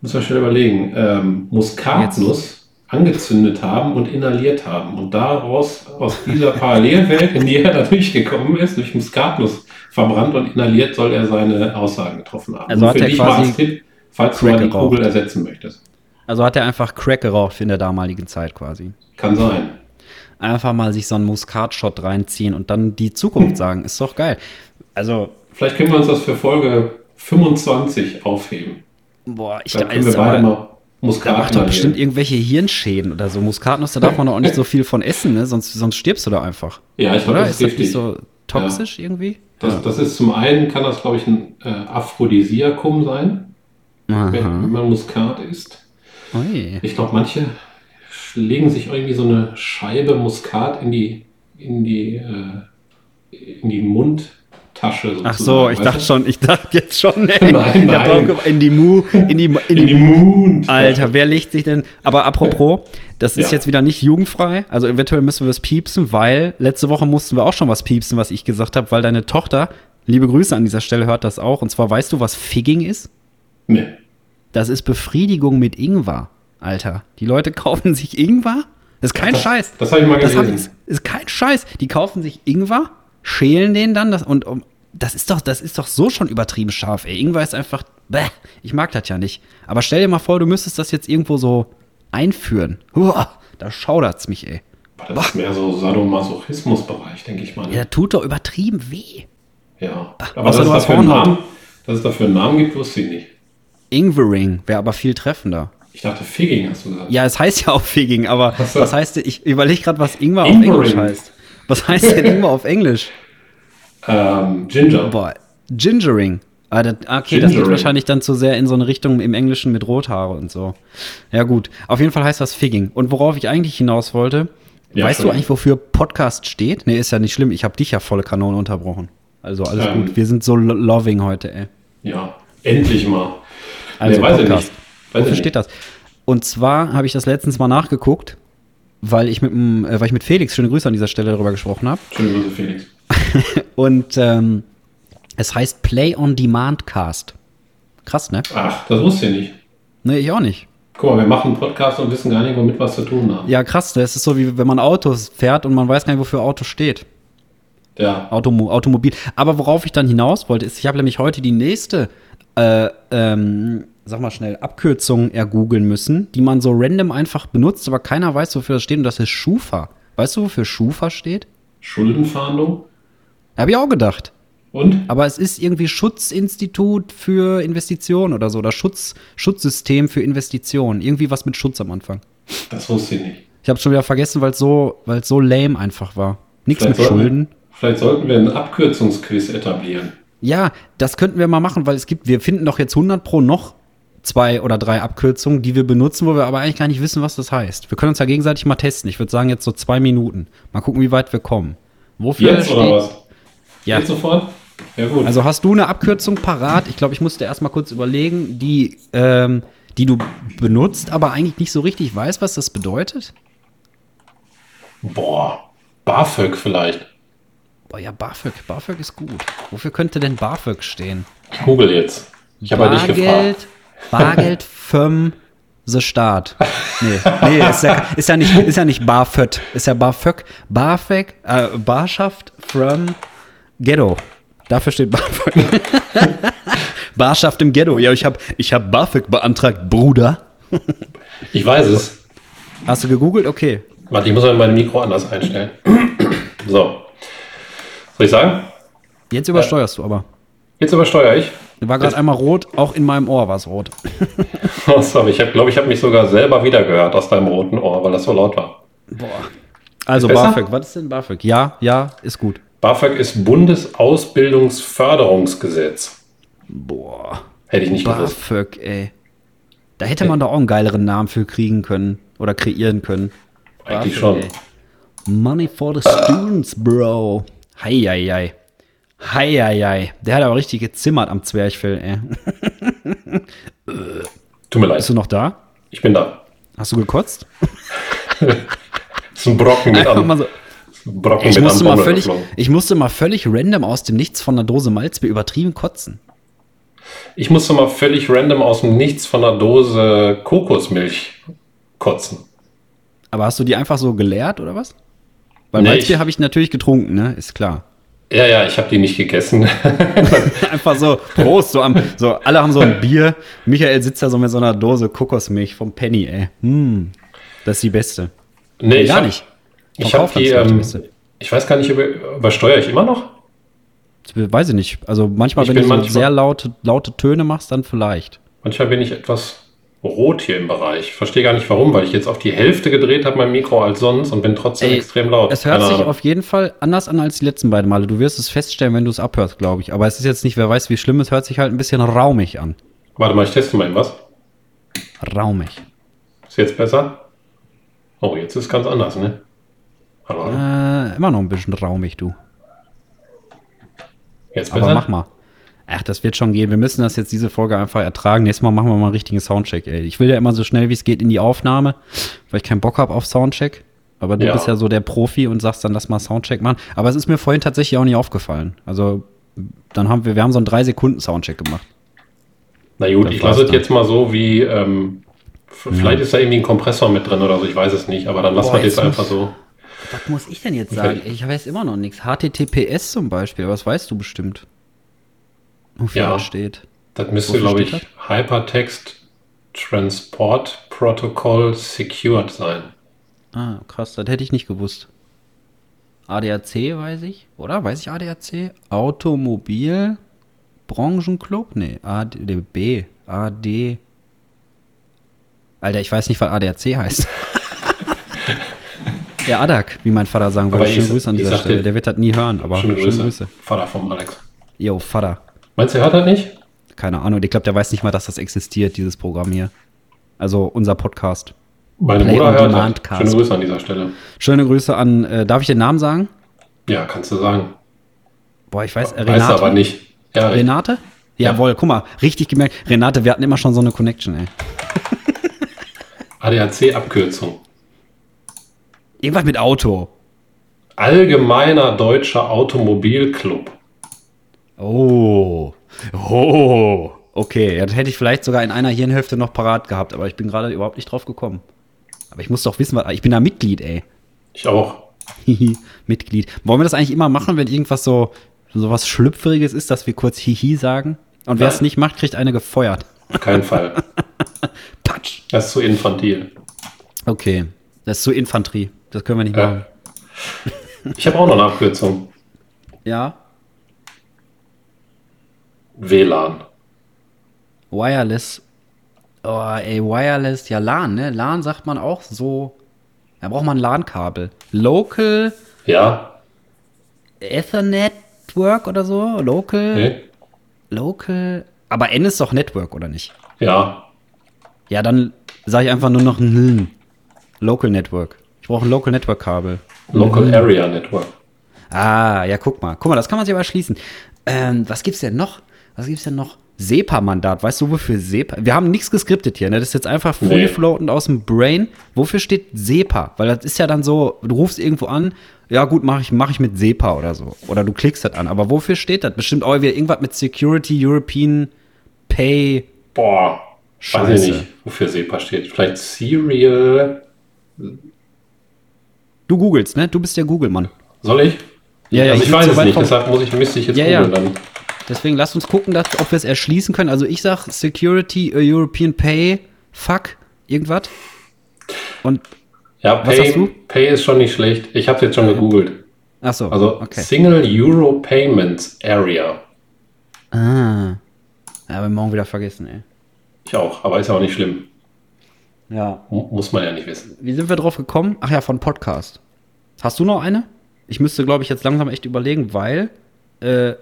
muss man schnell überlegen, ähm, Muskatnuss angezündet haben und inhaliert haben. Und daraus, aus dieser Parallelwelt, in die er da durchgekommen ist, durch Muskatnuss verbrannt und inhaliert, soll er seine Aussagen getroffen haben. Also und hat er quasi Tipp, falls du mal die Kugel ersetzen möchtest. Also hat er einfach Crack geraucht in der damaligen Zeit quasi. Kann sein. Einfach mal sich so einen Muskatshot reinziehen und dann die Zukunft sagen. Ist doch geil. Also. Vielleicht können wir uns das für Folge 25 aufheben. Boah, ich wir beide mal Muskat. macht doch bestimmt irgendwelche Hirnschäden oder so. Muskatnuss, da darf man doch auch nicht so viel von essen, ne? sonst, sonst stirbst du da einfach. Ja, ich glaube, das ist giftig. So, toxisch irgendwie? Das, das ist zum einen, kann das, glaube ich, ein äh, Aphrodisiakum sein, Aha. wenn man Muskat isst. Ui. Ich glaube, manche legen sich irgendwie so eine Scheibe Muskat in die, in die, äh, in die Mundtasche sozusagen. Ach so, ich dachte schon, ich dachte jetzt schon, ey. Nein, nein. drauf In die Mu, in die, in In die die Mund. Alter, wer legt sich denn? Aber apropos, das ist Ja. jetzt wieder nicht jugendfrei. Also eventuell müssen wir es piepsen, weil letzte Woche mussten wir auch schon was piepsen, was ich gesagt habe, weil deine Tochter, liebe Grüße an dieser Stelle, hört das auch. Und zwar weißt du, was Figging ist? Nee. Das ist Befriedigung mit Ingwer, Alter. Die Leute kaufen sich Ingwer. Das ist kein Das- Scheiß. das hab ich mal Das hab gelesen. ich- ist kein Scheiß. Die kaufen sich Ingwer, schälen den dann das, und um, das ist doch, das ist doch so schon übertrieben scharf. Ey. Ingwer ist einfach, bäh, ich mag das ja nicht. Aber stell dir mal vor, du müsstest das jetzt irgendwo so einführen. Uah, da schaudert's mich, ey. Das ist mehr so Sadomasochismus-Bereich, denke ich mal. ne? Ja, tut doch übertrieben weh. Ja. Aber dass es, dafür einen. Namen, dass es dafür einen Namen gibt, wusste ich nicht. Ingwering wäre aber viel treffender. Ich dachte, Figging hast du gesagt. Ja, es heißt ja auch Figging, aber so. was heißt, ich überlege gerade, was Ingwer auf. Englisch heißt. Was heißt denn Ingwer auf Englisch? Ähm, Ginger. Boah, Gingering. Ah, das, okay, das geht Gingering. wahrscheinlich dann zu sehr in so eine Richtung im Englischen mit Rothaare und so. Ja, gut. Auf jeden Fall heißt das Figging. Und worauf ich eigentlich hinaus wollte, Ja, weißt du eigentlich, wofür Podcast steht? Nee, ist ja nicht schlimm. Ich habe dich ja volle Kanone unterbrochen. Also alles Ähm. gut. Wir sind so lo- loving heute, ey. Ja, endlich mal. Also Nee, weiß ich Podcast. nicht. Weiß Wofür ich steht das? Und zwar habe ich das letztens mal nachgeguckt, weil ich mit, äh, weil ich mit Felix, schöne Grüße an dieser Stelle, darüber gesprochen habe. Schöne Grüße, Felix. Und ähm, es heißt Play on Demand Cast. Krass, ne? Ach, das wusste ich nicht. Ne, ich auch nicht. Guck mal, wir machen einen Podcast und wissen gar nicht, womit wir es zu tun haben. Ja, krass. Das ist so, wie wenn man Autos fährt und man weiß gar nicht, wofür Auto steht. Ja. Automo Automobil. Aber worauf ich dann hinaus wollte, ist, ich habe nämlich heute die nächste, äh, ähm, sag mal schnell, Abkürzung ergoogeln müssen, die man so random einfach benutzt, aber keiner weiß, wofür das steht. Und das ist Schufa. Weißt du, wofür Schufa steht? Schuldenfahndung. Habe ich auch gedacht. Und? Aber es ist irgendwie Schutzinstitut für Investitionen oder so. Oder Schutz, Schutzsystem für Investitionen. Irgendwie was mit Schutz am Anfang. Das wusste ich nicht. Ich habe schon wieder vergessen, weil es so, weil's so lame einfach war. Nichts mit Schulden. Vielleicht sollten wir einen Abkürzungsquiz etablieren. Ja, das könnten wir mal machen, weil es gibt, wir finden doch jetzt 100 pro noch zwei oder drei Abkürzungen, die wir benutzen, wo wir aber eigentlich gar nicht wissen, was das heißt. Wir können uns ja gegenseitig mal testen. Ich würde sagen, jetzt so zwei Minuten. Mal gucken, wie weit wir kommen. Wofür Jetzt oder was? Ja. Jetzt sofort? Ja, gut. Also hast du eine Abkürzung parat? Ich glaube, ich musste erst mal kurz überlegen, die, ähm, die du benutzt, aber eigentlich nicht so richtig weiß, was das bedeutet. Boah. BAföG vielleicht. Boah, ja, BAföG. BAföG ist gut. Wofür könnte denn BAföG stehen? Ich google jetzt. Ich habe dich Bargeld, gefragt. Bargeld vom the Staat. Nee, nee ist, ja, ist, ja nicht, ist ja nicht BAföG, ist ja BAföG. BAföG, äh, Barschaft from Ghetto. Dafür steht BAföG. Barschaft im Ghetto. Ja, ich habe ich hab BAföG beantragt, Bruder. Ich weiß es. Hast du gegoogelt? Okay. Warte, ich muss mal mein Mikro anders einstellen. so. Soll ich sagen? Jetzt übersteuerst du aber. Jetzt übersteuere ich. War gerade einmal rot, auch in meinem Ohr war es rot. Oh, sorry, ich glaube, ich habe mich sogar selber wieder gehört aus deinem roten Ohr, weil das so laut war. Also Ist besser? BAföG, was ist denn BAföG? Ja, ja, ist gut. BAföG ist Bundesausbildungsförderungsgesetz. Boah. Hätte ich nicht gewusst. BAföG, ey. Da hätte man doch auch einen geileren Namen für kriegen können oder kreieren können. Eigentlich BAföG, schon. ey. Money for the students, bro. Heieiei. Heieiei. Der hat aber richtig gezimmert am Zwerchfell, ey. Tut mir leid. Bist du noch da? Ich bin da. Hast du gekotzt? Das ist ein Brocken mit, Einfach an, so. Brocken Ich mit musste, mal völlig, ich musste mal völlig random aus dem Nichts von einer Dose Malzbier übertrieben kotzen. Ich musste mal völlig random aus dem Nichts von einer Dose Kokosmilch kotzen. Aber hast du die einfach so geleert oder was? Weil Nee, Malzbier ich- habe ich natürlich getrunken, ne? Ist klar. Ja, ja, ich habe die nicht gegessen. Einfach so, Prost, so, am, so, alle haben so ein Bier. Michael sitzt da so mit so einer Dose Kokosmilch vom Penny, ey. Hm, das ist die beste. nee, Gar nicht. Ich Vom habe die, die ähm, beste. ich weiß gar nicht, über, übersteuere ich immer noch? Weiß ich nicht. Also manchmal, Ich wenn du so manchmal- sehr laute, laute Töne machst, dann vielleicht. Manchmal bin ich etwas rot hier im Bereich. Ich verstehe gar nicht warum, weil ich jetzt auf die Hälfte gedreht habe mein Mikro als sonst und bin trotzdem Ey, extrem laut. Es hört Keine sich Ahnung. auf jeden Fall anders an als die letzten beiden Male. Du wirst es feststellen, wenn du es abhörst, glaube ich. Aber es ist jetzt nicht, wer weiß, wie schlimm es hört sich halt ein bisschen raumig an. Warte mal, ich teste mal eben was. Raumig. Ist jetzt besser? Oh, jetzt ist ganz anders, ne? Hallo, hallo. Äh, immer noch ein bisschen raumig, du. Jetzt Aber besser? mach mal. Ach, das wird schon gehen. Wir müssen das jetzt diese Folge einfach ertragen. Nächstes Mal machen wir mal einen richtigen Soundcheck, ey. Ich will ja immer so schnell wie es geht in die Aufnahme, weil ich keinen Bock habe auf Soundcheck. Aber du Ja. bist ja so der Profi und sagst dann, lass mal Soundcheck machen. Aber es ist mir vorhin tatsächlich auch nicht aufgefallen. Also, dann haben wir, wir haben so einen 3-Sekunden-Soundcheck gemacht. Na gut, Das ich lasse es jetzt mal so wie, ähm, vielleicht ist da irgendwie ein Kompressor mit drin oder so, ich weiß es nicht, aber dann lassen wir jetzt einfach so. Was muss ich denn jetzt sagen? Ich weiß immer noch nichts. HTTPS zum Beispiel, was weißt du bestimmt? Wofür Ja. das steht. Das müsste, glaube ich, Hypertext Transport Protocol Secured sein. Ah, krass, das hätte ich nicht gewusst. ADAC weiß ich, oder? Weiß ich ADAC? Automobil Branchenclub? Nee, ADB. AD. Alter, ich weiß nicht, was ADAC heißt. Der ADAC, wie mein Vater sagen würde. Schöne Grüße an dieser Stelle. Der wird das nie hören, aber Schöne Grüße. Vater vom Alex. Yo, Vater. Meinst du, er hört das nicht? Keine Ahnung, ich glaube, der weiß nicht mal, dass das existiert, dieses Programm hier. Also unser Podcast. Meine Play Mutter hört das. Cast. Schöne Grüße an dieser Stelle. Schöne Grüße an, äh, darf ich den Namen sagen? Ja, kannst du sagen. Boah, ich weiß, äh, Weiß er Renate. aber nicht. Ja, Renate? Ja. Jawohl, guck mal, richtig gemerkt. Renate, wir hatten immer schon so eine Connection, ey. ADAC-Abkürzung. Irgendwas mit Auto. Allgemeiner Deutscher Automobilclub. Oh. Oh. Okay, ja, das hätte ich vielleicht sogar in einer Hirnhälfte noch parat gehabt, aber ich bin gerade überhaupt nicht drauf gekommen. Aber ich muss doch wissen, was. Ich bin da Mitglied, ey. Ich auch. Mitglied. Wollen wir das eigentlich immer machen, wenn irgendwas so, so was Schlüpfriges ist, dass wir kurz Hihi sagen? Und wer es nicht macht, kriegt eine gefeuert. Auf keinen Fall. Patsch. Das ist zu infantil. Okay, das ist so Infanterie. Das können wir nicht machen. Ich habe auch noch eine Abkürzung. Ja. WLAN. Wireless. Oh, ey, Wireless, ja, LAN, ne? LAN sagt man auch so. Da braucht man LAN-Kabel. Local Ja? Ethernet Network oder so? Local. Nee? Local. Aber N ist doch Network, oder nicht? Ja. Ja, dann sage ich einfach nur noch ein. Local Network. Ich brauche ein Local Network Kabel. Local Area Network. Ah, ja, guck mal. Guck mal, das kann man sich aber schließen. Ähm, was gibt's denn noch? Was gibt's denn noch? SEPA-Mandat. Weißt du, wofür SEPA? Wir haben nichts geskriptet hier, ne? Das ist jetzt einfach free floatend aus dem Brain. Wofür steht SEPA? Weil das ist ja dann so, du rufst irgendwo an, ja gut, mache ich, mach ich mit SEPA oder so. Oder du klickst das an. Aber wofür steht das? Bestimmt auch wieder irgendwas mit Security, European Pay. Boah. Weiß Scheiße. ich nicht, wofür SEPA steht. Vielleicht Serial. Du googelst, ne? Du bist der Google-Mann. Soll ich? Ja, ja, also ich ich weiß es nicht, deshalb muss ich, müsste ich jetzt Ja, ja. googeln dann. Deswegen lasst uns gucken, dass, ob wir es erschließen können. Also ich sag Security, äh, European Pay, fuck, irgendwas. Und, Ja, Was Pay? Pay ist schon nicht schlecht. Ich habe jetzt schon gegoogelt. ach so, Also okay. Single Euro Payments Area. Ah. Ja, aber morgen wieder vergessen, ey. Ich auch, aber ist ja auch nicht schlimm. Ja. Mu- Muss man ja nicht wissen. Wie sind wir drauf gekommen? Ach ja, von Podcast. Hast du noch eine? Ich müsste, glaube ich, jetzt langsam echt überlegen, weil äh,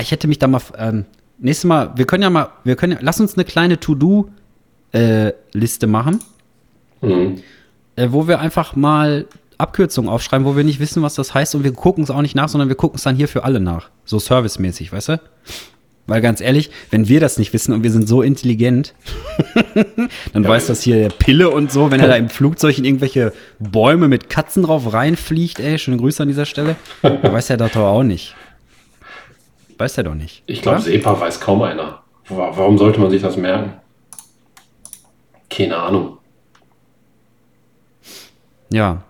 ich hätte mich da mal ähm, nächstes Mal, wir können ja mal, wir können ja, lass uns eine kleine To-Do-Liste machen, Mhm. äh, wo wir einfach mal Abkürzungen aufschreiben, wo wir nicht wissen, was das heißt und wir gucken es auch nicht nach, sondern wir gucken es dann hier für alle nach. So servicemäßig, weißt du? Weil ganz ehrlich, wenn wir das nicht wissen und wir sind so intelligent, dann Ja, weiß das hier der Pille und so, wenn er da im Flugzeug in irgendwelche Bäume mit Katzen drauf reinfliegt, ey, schöne Grüße an dieser Stelle, dann weiß er das doch auch nicht. Weiß er doch nicht. Ich glaube, oder? SEPA weiß kaum einer. Wa- Warum sollte man sich das merken? Keine Ahnung. Ja.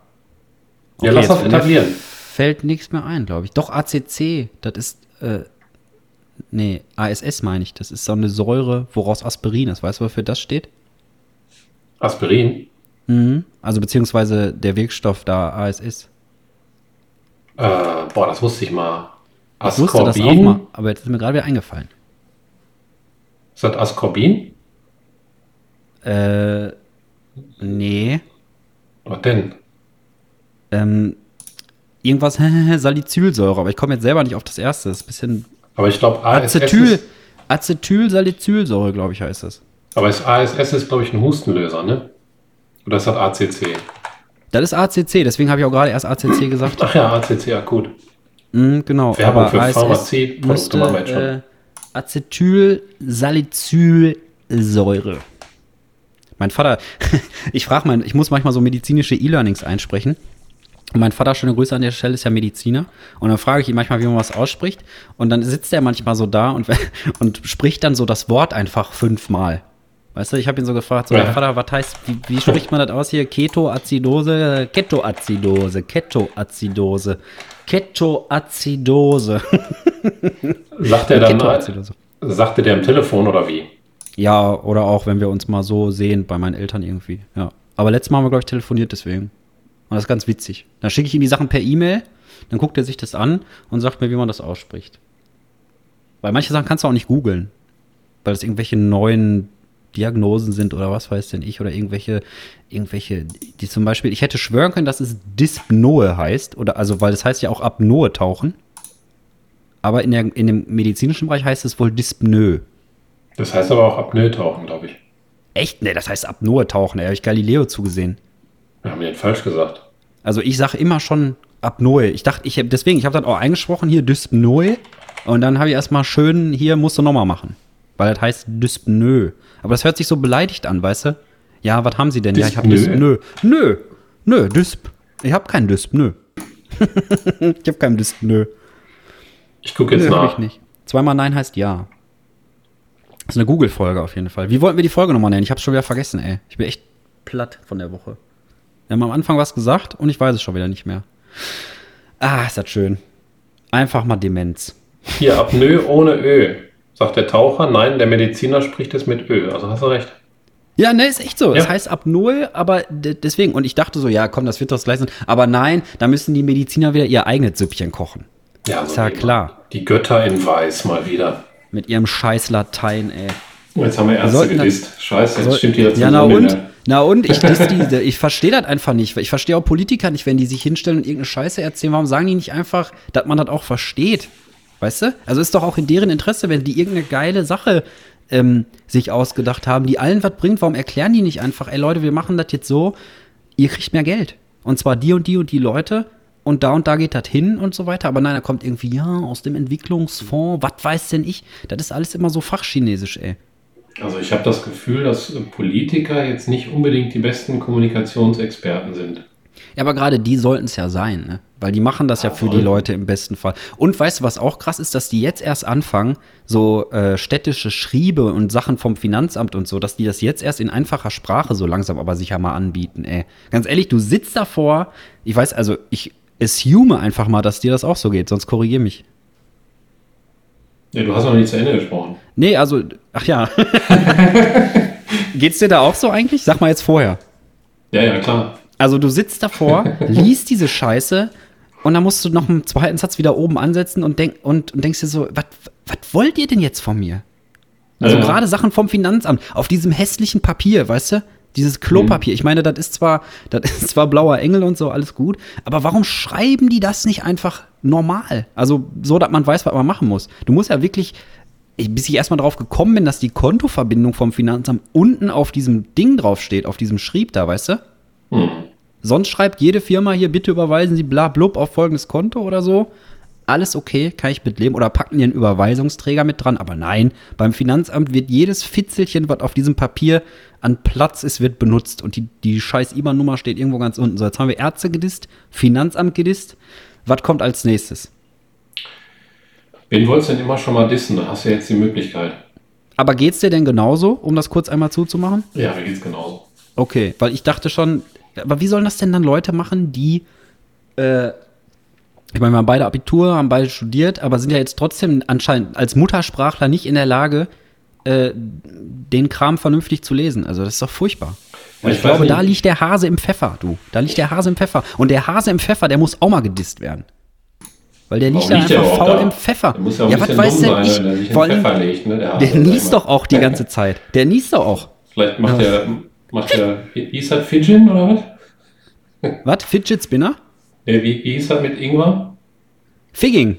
Ja, lass das etablieren. Fällt nichts mehr ein, glaube ich. Doch, ACC, das ist, äh, nee, ASS meine ich. Das ist so eine Säure, woraus Aspirin ist. Weißt du, wofür das steht? Aspirin. Mhm. Also beziehungsweise der Wirkstoff da ASS. Äh, boah, das wusste ich mal. Ich wusste das auch Ascorbin. mal, aber jetzt ist mir gerade wieder eingefallen. Ist das Ascorbin? Äh, nee. Was denn? Ähm, irgendwas Salicylsäure, aber ich komme jetzt selber nicht auf das erste. Das ist ein bisschen. Aber ich glaube, Acetyl. Ist, Acetylsalicylsäure, glaube ich, heißt das. Aber das ASS ist, glaube ich, ein Hustenlöser, ne? Oder ist das ACC? Das ist ACC, deswegen habe ich auch gerade erst ACC gesagt. Ach ja, ACC, ja, gut. Mm, genau. Werbung aber für ASS Pharmazie, müsste, machen wir jetzt schon. Äh, Acetylsalicylsäure. Mein Vater, ich frage mal, ich muss manchmal so medizinische E-Learnings einsprechen. Und mein Vater, schöne Grüße an der Stelle, ist ja Mediziner. Und dann frage ich ihn manchmal, wie man was ausspricht. Und dann sitzt er manchmal so da und, und spricht dann so das Wort einfach fünfmal. Weißt du, ich habe ihn so gefragt, so, ja. Vater, was heißt, wie, wie, spricht man das aus hier? Ketoazidose, Ketoazidose, Ketoazidose, Ketoazidose. Sagt er dann, sagte der am Telefon oder wie? Ja, oder auch, wenn wir uns mal so sehen bei meinen Eltern irgendwie, ja. Aber letztes Mal haben wir, glaube ich, telefoniert deswegen. Und das ist ganz witzig. Dann schicke ich ihm die Sachen per E-Mail, dann guckt er sich das an und sagt mir, wie man das ausspricht. Weil manche Sachen kannst du auch nicht googeln. Weil es irgendwelche neuen Diagnosen sind oder was weiß denn ich oder irgendwelche, irgendwelche, die zum Beispiel, ich hätte schwören können, dass es Dyspnoe heißt oder also, weil das heißt ja auch Apnoe tauchen. Aber in, der, in dem medizinischen Bereich heißt es wohl Dyspnoe. Das heißt aber auch Apnoe tauchen, glaube ich. Echt? Ne, das heißt Apnoe tauchen. Da habe ich Galileo zugesehen. Wir haben den falsch gesagt. Also ich sage immer schon Apnoe. Ich dachte, ich habe deswegen, ich habe dann auch eingesprochen hier Dyspnoe und dann habe ich erstmal schön hier musst du nochmal machen, weil das heißt Dyspnoe. Aber das hört sich so beleidigt an, weißt du? Ja, was haben Sie denn? Dyspnoe? Ja, ich habe Dyspnoe. Nö, nö, Dysp. Ich habe keinen Dysp, nö. ich habe keinen Dysp, nö. Ich gucke jetzt nö, nach. Ich nicht. Zweimal Nein heißt Ja. Das ist eine Google-Folge auf jeden Fall. Wie wollten wir die Folge nochmal nennen? Ich habe schon wieder vergessen, ey. Ich bin echt platt von der Woche. Wir haben am Anfang was gesagt und ich weiß es schon wieder nicht mehr. Ah, ist das schön. Einfach mal Demenz. Hier, Apnoe ohne Ö. Sagt der Taucher, nein, der Mediziner spricht es mit Ö. Also hast du recht. Ja, ne, ist echt so. Es heißt Apnoe, aber deswegen. Und ich dachte so, ja, komm, das wird das gleich sein. Aber nein, da müssen die Mediziner wieder ihr eigenes Süppchen kochen. Ja, so ist ja klar. Die Götter in Weiß mal wieder. Mit ihrem scheiß Latein, ey. Jetzt haben wir Ärzte gedisst. Scheiße, jetzt stimmt die dazu. Ja, na und? Na und? Ich, ich verstehe das einfach nicht. Ich verstehe auch Politiker nicht, wenn die sich hinstellen und irgendeine Scheiße erzählen. Warum sagen die nicht einfach, dass man das auch versteht? Weißt du? Also ist doch auch in deren Interesse, wenn die irgendeine geile Sache ähm, sich ausgedacht haben, die allen was bringt. Warum erklären die nicht einfach, ey Leute, wir machen das jetzt so, ihr kriegt mehr Geld. Und zwar die und die und die Leute und da und da geht das hin und so weiter. Aber nein, da kommt irgendwie, ja, aus dem Entwicklungsfonds, was weiß denn ich? Das ist alles immer so fachchinesisch, ey. Also ich habe das Gefühl, dass Politiker jetzt nicht unbedingt die besten Kommunikationsexperten sind. Ja, aber gerade die sollten es ja sein, ne? Weil die machen das ja, ja für die Leute im besten Fall. Und weißt du, was auch krass ist, dass die jetzt erst anfangen, so äh, städtische Schriebe und Sachen vom Finanzamt und so, dass die das jetzt erst in einfacher Sprache so langsam aber sicher mal anbieten, ey. Ganz ehrlich, du sitzt davor, ich weiß, also ich assume einfach mal, dass dir das auch so geht, sonst korrigier mich. Ja, du hast noch nicht zu Ende gesprochen. Nee, also, ach ja. Geht's dir da auch so eigentlich? Sag mal jetzt vorher. Ja, ja, klar. Also du sitzt davor, liest diese Scheiße und dann musst du noch einen zweiten Satz wieder oben ansetzen und, denk, und, und denkst dir so, was wollt ihr denn jetzt von mir? Also ja, gerade Sachen vom Finanzamt, auf diesem hässlichen Papier, weißt du? Dieses Klopapier. Mhm. Ich meine, das ist zwar, das ist zwar blauer Engel und so, alles gut, aber warum schreiben die das nicht einfach normal? Also so, dass man weiß, was man machen muss. Du musst ja wirklich, bis ich erstmal drauf gekommen bin, dass die Kontoverbindung vom Finanzamt unten auf diesem Ding draufsteht, auf diesem Schrieb da, weißt du? Mhm. Sonst schreibt jede Firma hier, bitte überweisen Sie bla blub auf folgendes Konto oder so. Alles okay, kann ich mitleben. Oder packen die einen Überweisungsträger mit dran. Aber nein, beim Finanzamt wird jedes Fitzelchen, was auf diesem Papier an Platz ist, wird benutzt. Und die, die scheiß IBAN-Nummer steht irgendwo ganz unten. So, jetzt haben wir Ärzte gedisst, Finanzamt gedisst. Was kommt als nächstes? Wen wolltest du denn immer schon mal dissen? Da hast du jetzt die Möglichkeit. Aber geht's dir denn genauso, um das kurz einmal zuzumachen? Ja, mir geht's genauso. Okay, weil ich dachte schon, aber wie sollen das denn dann Leute machen, die, äh, ich meine, wir haben beide Abitur, haben beide studiert, aber sind ja jetzt trotzdem anscheinend als Muttersprachler nicht in der Lage, äh, den Kram vernünftig zu lesen. Also das ist doch furchtbar. Und ich, ich glaube, nicht. da liegt der Hase im Pfeffer, du. Da liegt der Hase im Pfeffer. Und der Hase im Pfeffer, der muss auch mal gedisst werden. Weil der liegt da einfach faul da? im Pfeffer. Der muss ja, ja was weiß denn ich? Vor allem, legt, ne? der, der niest doch auch die ganze Zeit. Der niest doch auch. Vielleicht macht der, macht der, wie hieß das, Fidget oder was? Was? Fidget Spinner? Ja, wie, wie hieß das mit Ingwer? Figging.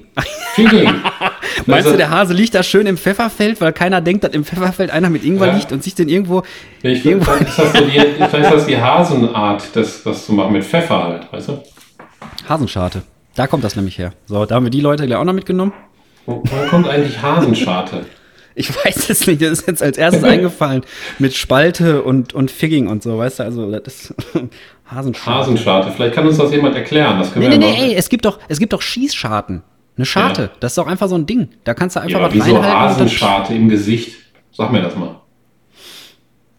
Figging. Meinst du, der Hase liegt da schön im Pfefferfeld, weil keiner denkt, dass im Pfefferfeld einer mit Ingwer Ja. liegt und sich den irgendwo. Ja, ich irgendwo ist das so die, vielleicht ist das die Hasenart, das, das zu machen mit Pfeffer halt, weißt du? Hasenscharte. Da kommt das nämlich her. So, da haben wir die Leute gleich auch noch mitgenommen. Wo, woher kommt eigentlich Hasenscharte? Ich weiß es nicht, das ist jetzt als erstes eingefallen. Mit Spalte und, und Figging und so, weißt du, also das ist Hasenscharte. Hasenscharte. Vielleicht kann uns das jemand erklären. Das können Nee, nee, wir nee, ey, es gibt doch, es gibt doch Schießscharten. Eine Scharte. Ja. Das ist doch einfach so ein Ding. Da kannst du einfach ja, was wieso reinhalten. Hasenscharte im Gesicht? Sag mir das mal.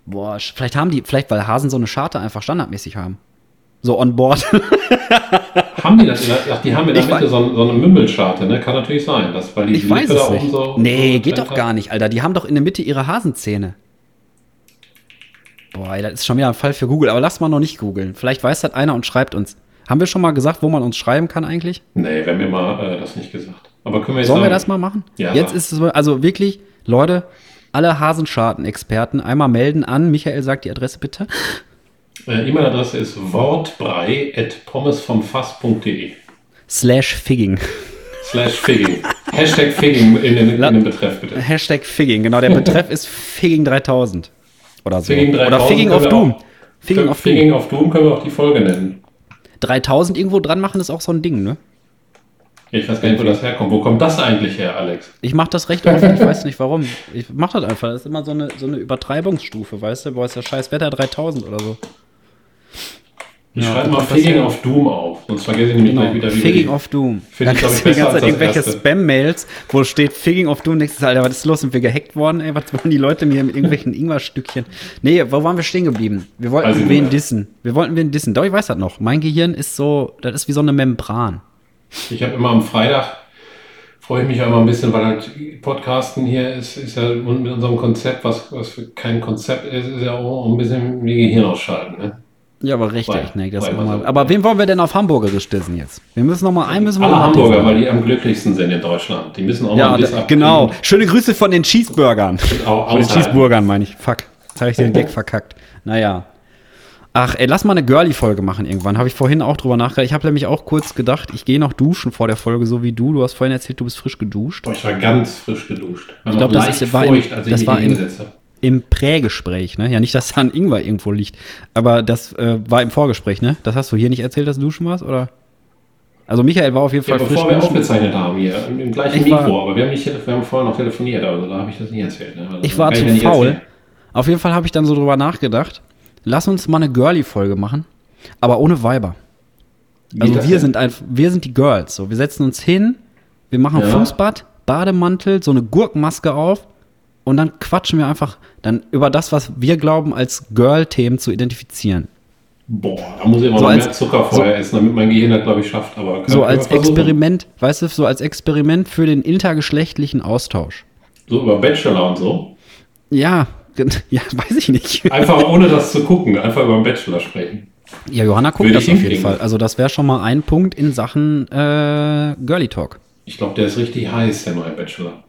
Boah, vielleicht haben die, vielleicht weil Hasen so eine Scharte einfach standardmäßig haben. So on board. Haben die das? In der, ach, die haben in der Ich Mitte weiß- so, so eine Mümmelscharte, ne? Kann natürlich sein. Das, weil die Ich weiß Lippe da es oben nicht. so. nee, geht doch gar nicht, Alter. Die haben doch in der Mitte ihre Hasenzähne. Boah, das ist schon wieder ein Fall für Google. Aber lass mal noch nicht googeln. Vielleicht weiß das einer und schreibt uns. Haben wir schon mal gesagt, wo man uns schreiben kann eigentlich? Nee, wir haben mir mal äh, das nicht gesagt. Aber können wir jetzt Sollen wir sagen- das mal machen? Ja, Jetzt ist es so, also wirklich, Leute, alle Hasenscharten-Experten einmal melden an. Michael sagt die Adresse bitte. Äh, E-Mail-Adresse ist wortbrei.pommesvomfass.de Slash Figging. slash Figging. Hashtag Figging in den, in den Betreff bitte. Hashtag Figging, genau. Der Betreff ist Figging 3000. Oder so. Figging 3000 Oder Figging of Doom. auch- Figging of Doom. Figging auf Doom können wir auch die Folge nennen. 3000 irgendwo dran machen ist auch so ein Ding, ne? Ich weiß gar nicht, wo das herkommt. Wo kommt das eigentlich her, Alex? Ich mache das recht oft, ich weiß nicht warum. Ich mache das einfach. Das ist immer so eine, so eine Übertreibungsstufe, weißt du? Boah, ist ja scheiß Wetter 3000 oder so. Ich Ja, schreibe mal Figging her? auf Doom auf. Sonst vergesse ich nämlich Genau. gleich wieder, wie Figging of Doom. Finde Da ich, glaub kriegst du die ganze Zeit irgendwelche. Spam-Mails, wo steht Figging of Doom. Nächstes Alter, was ist los? Sind wir gehackt worden? Ey, was wollen die Leute mir mit irgendwelchen Ingwer-Stückchen? Nee, wo waren wir stehen geblieben? Wir wollten ich wen mehr. dissen. Wir wollten wen dissen. Doch, ich weiß das noch. Mein Gehirn ist so, das ist wie so eine Membran. Ich habe immer am Freitag, freue ich mich auch immer ein bisschen, weil halt Podcasten hier ist, ist ja mit unserem Konzept, was, was kein Konzept ist, ist ja auch ein bisschen wie Gehirn ausschalten. Ne? Ja, aber richtig, War- ne? Das immer, so. aber wen wollen wir denn auf Hamburgerisch dissen jetzt? Wir müssen noch mal einen müssen wir Alle noch mal Hamburger, weil die am glücklichsten sind in Deutschland. Die müssen auch mal Ja, ein bisschen da, genau. Schöne Grüße von den Cheeseburgern. Auch Von den. Cheeseburgern meine ich. Fuck. Jetzt habe ich den Gag verkackt. Naja. Ach, ey, lass mal eine Girly-Folge machen irgendwann. Habe ich vorhin auch drüber nachgedacht. Ich habe nämlich auch kurz gedacht, ich gehe noch duschen vor der Folge, so wie du. Du hast vorhin erzählt, du bist frisch geduscht. Boah, Ich war ganz frisch geduscht. War Ich glaub, noch das ist- war im- feucht, als ich das mich war im-. Im Prägespräch, ne? Ja, nicht, dass da ein Ingwer irgendwo liegt. Aber das äh, war im Vorgespräch, ne? Das hast du hier nicht erzählt, dass du duschen warst, oder? Also Michael war auf jeden Ja, Fall frisch bevor wir duschen. aufgezeichnet haben hier, im, im gleichen Ich war- Mikro, aber wir haben, nicht, wir haben vorher noch telefoniert, also da habe ich das nicht erzählt. Ne? Also, Ich war zu ja faul. erzählen. Auf jeden Fall habe ich dann so drüber nachgedacht. Lass uns mal eine Girly-Folge machen, aber ohne Weiber. Also wir denn? sind einfach, wir sind die Girls. So, wir setzen uns hin, wir machen Ja. Fußbad, Bademantel, so eine Gurkenmaske auf und dann quatschen wir einfach dann über das, was wir glauben, als Girl-Themen zu identifizieren. Boah, da muss ich immer So noch als- mehr Zucker vorher essen, damit mein Gehirn das, glaube ich, schafft. Aber So als. Experiment, weißt du, so als Experiment für den intergeschlechtlichen Austausch. So über Bachelor und so. Ja, ja, weiß ich nicht. Einfach ohne das zu gucken, einfach über den Bachelor sprechen. Ja, Johanna guckt Würde das auf jeden. Fall. Also das wäre schon mal ein Punkt in Sachen äh, Girly Talk. Ich glaube, der ist richtig heiß, der neue Bachelor.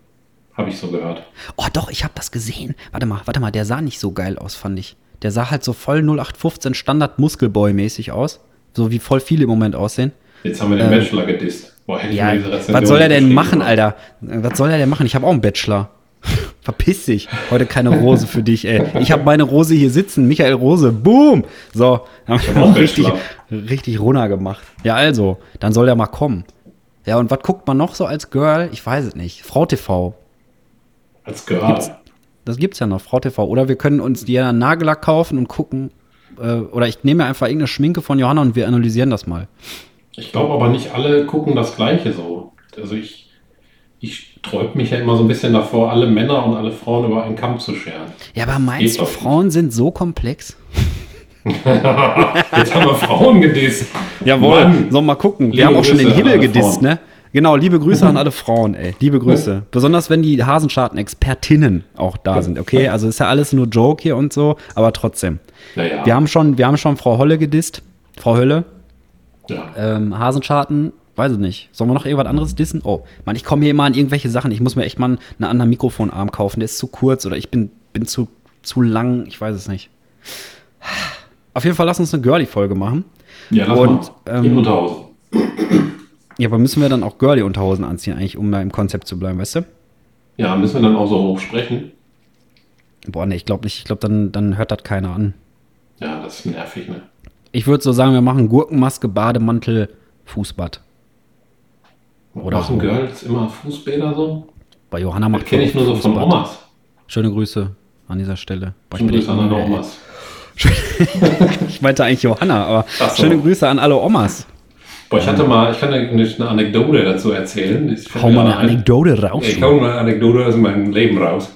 Habe ich so gehört. Oh doch, ich habe das gesehen. Warte mal, warte mal, der sah nicht so geil aus, fand ich. Der sah halt so voll 0815 Standard Muskelboy-mäßig aus. So wie voll viele im Moment aussehen. Jetzt haben wir den Bachelor gedisst. Boah, hätte ich Ja, mal diese was soll er denn machen, oder? Alter? Was soll er denn machen? Ich habe auch einen Bachelor. Verpiss dich. Heute keine Rose für dich, ey. Ich habe meine Rose hier sitzen. Michael Rose. Boom. So, haben wir auch auch richtig, Bachelor. richtig runter gemacht. Ja, also, dann soll der mal kommen. Ja, und was guckt man noch so als Girl? Ich weiß es nicht. Frau TV. Als Girl. Gibt's- Das gibt's ja noch, Frau TV. Oder wir können uns die einen Nagellack kaufen und gucken. Äh, oder ich nehme mir einfach irgendeine Schminke von Johanna und wir analysieren das mal. Ich glaube aber nicht alle gucken das Gleiche so. Also ich, ich sträub mich ja immer so ein bisschen davor, alle Männer und alle Frauen über einen Kamm zu scheren. Ja, aber meinst Geht du, doch nicht. Frauen sind so komplex? Jetzt haben wir Frauen gedisst. Jawohl, Mann. so mal gucken. Wir Liebe haben auch schon den Himmel gedisst, Frauen. ne? Genau, liebe Grüße an alle Frauen, ey. Liebe Grüße. Besonders wenn die Hasenscharten-Expertinnen auch da sind, okay? Also ist ja alles nur Joke hier und so, aber trotzdem. Naja. Wir haben schon, wir haben schon Frau Holle gedisst. Frau Hölle. ja. Ähm, Hasenscharten, weiß ich nicht. Sollen wir noch irgendwas anderes dissen? Oh, Mann, ich komme hier immer an irgendwelche Sachen. Ich muss mir echt mal einen anderen Mikrofonarm kaufen. Der ist zu kurz oder ich bin, bin zu zu lang, ich weiß es nicht. Auf jeden Fall lass uns eine Girly-Folge machen. Ja, lass Und, mal. Ähm. Ja, aber müssen wir dann auch Girly-Unterhosen anziehen, eigentlich, um da im Konzept zu bleiben, weißt du? Ja, müssen wir dann auch so hoch sprechen? Boah, ne, ich glaube nicht. Ich glaube, dann, dann hört das keiner an. Ja, das ist nervig, ne? Ich würde so sagen, wir machen Gurkenmaske, Bademantel, Fußbad. Oder machen so. Girls immer Fußbäder so? Bei Johanna macht Das kenne ich nur so von Omas. Schöne Grüße an dieser Stelle. Boah, schöne Grüße an alle Omas. ich meinte eigentlich Johanna, aber so. schöne Grüße an alle Omas. Boah, ich hatte mal, ich kann eine, eine Anekdote dazu erzählen. Ich hau mal eine Anekdote raus. Ich hau mal eine Anekdote aus meinem Leben raus.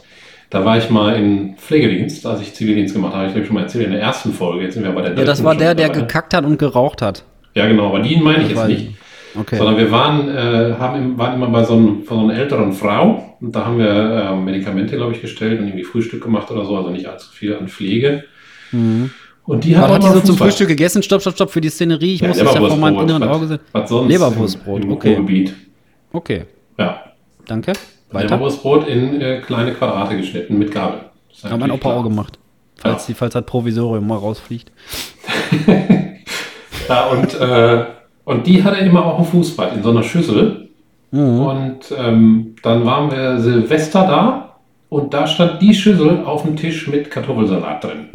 Da war ich mal in Pflegedienst, als ich Zivildienst gemacht habe. Ich glaube, schon mal erzählt in der ersten Folge. Jetzt sind wir bei der Ja, das war der, der gekackt hat und geraucht hat. Ja, genau, aber den meine ich jetzt nicht. Okay. Sondern wir waren, äh, haben, waren immer bei so, einem, so einer älteren Frau und da haben wir äh, Medikamente, glaube ich, gestellt und irgendwie Frühstück gemacht oder so, also nicht allzu viel an Pflege. Mhm. Und die hat, hat die so zum Frühstück gegessen? Stopp, stopp, stopp für die Szenerie. Ich ja, muss das ja vor meinem inneren Auge sehen. Was sonst? Leberwurstbrot, im, im okay. Ruhrgebiet. Okay. Ja. Danke. Weiter. Leberwurstbrot in äh, kleine Quadrate geschnitten mit Gabel. Hat mein Opa auch gemacht. Falls, ja. die, falls das Provisorium mal rausfliegt. ja, und, äh, und die hatte immer auch ein Fußball in so einer Schüssel. Mhm. Und ähm, dann waren wir Silvester da und da stand die Schüssel auf dem Tisch mit Kartoffelsalat drin.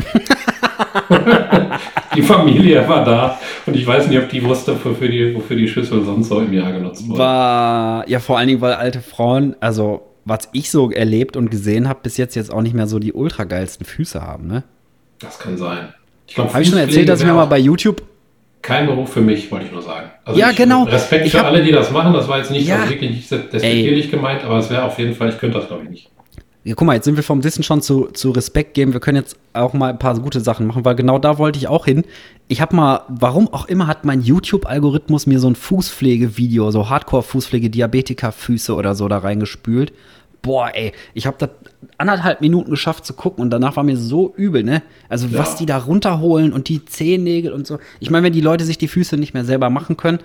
die Familie war da und ich weiß nicht, ob die wusste, wofür die, wofür die Schüssel sonst so im Jahr genutzt wurde. War, ja, vor allen Dingen, weil alte Frauen, also was ich so erlebt und gesehen habe, bis jetzt jetzt auch nicht mehr so die ultra geilsten Füße haben, ne? Das kann sein. Ich glaube, habe ich schon erzählt, dass ich mir mal bei YouTube kein Beruf für mich, wollte ich nur sagen. Also ja, ich, genau. Respekt ich für hab, alle, die das machen. Das war jetzt nicht ja, wirklich nicht despektierlich gemeint, aber es wäre auf jeden Fall, ich könnte das, glaube ich, nicht. Ja, guck mal, jetzt sind wir vom Dissen schon zu, zu Respekt geben. Wir können jetzt auch mal ein paar gute Sachen machen, weil genau da wollte ich auch hin. Ich habe mal, warum auch immer, hat mein YouTube-Algorithmus mir so ein Fußpflegevideo, so Hardcore-Fußpflege, Diabetiker-Füße oder so da reingespült. Boah, ey, ich habe das anderthalb Minuten geschafft zu gucken und danach war mir so übel, ne? Also ja. was die da runterholen und die Zehennägel und so. Ich meine, wenn die Leute sich die Füße nicht mehr selber machen können,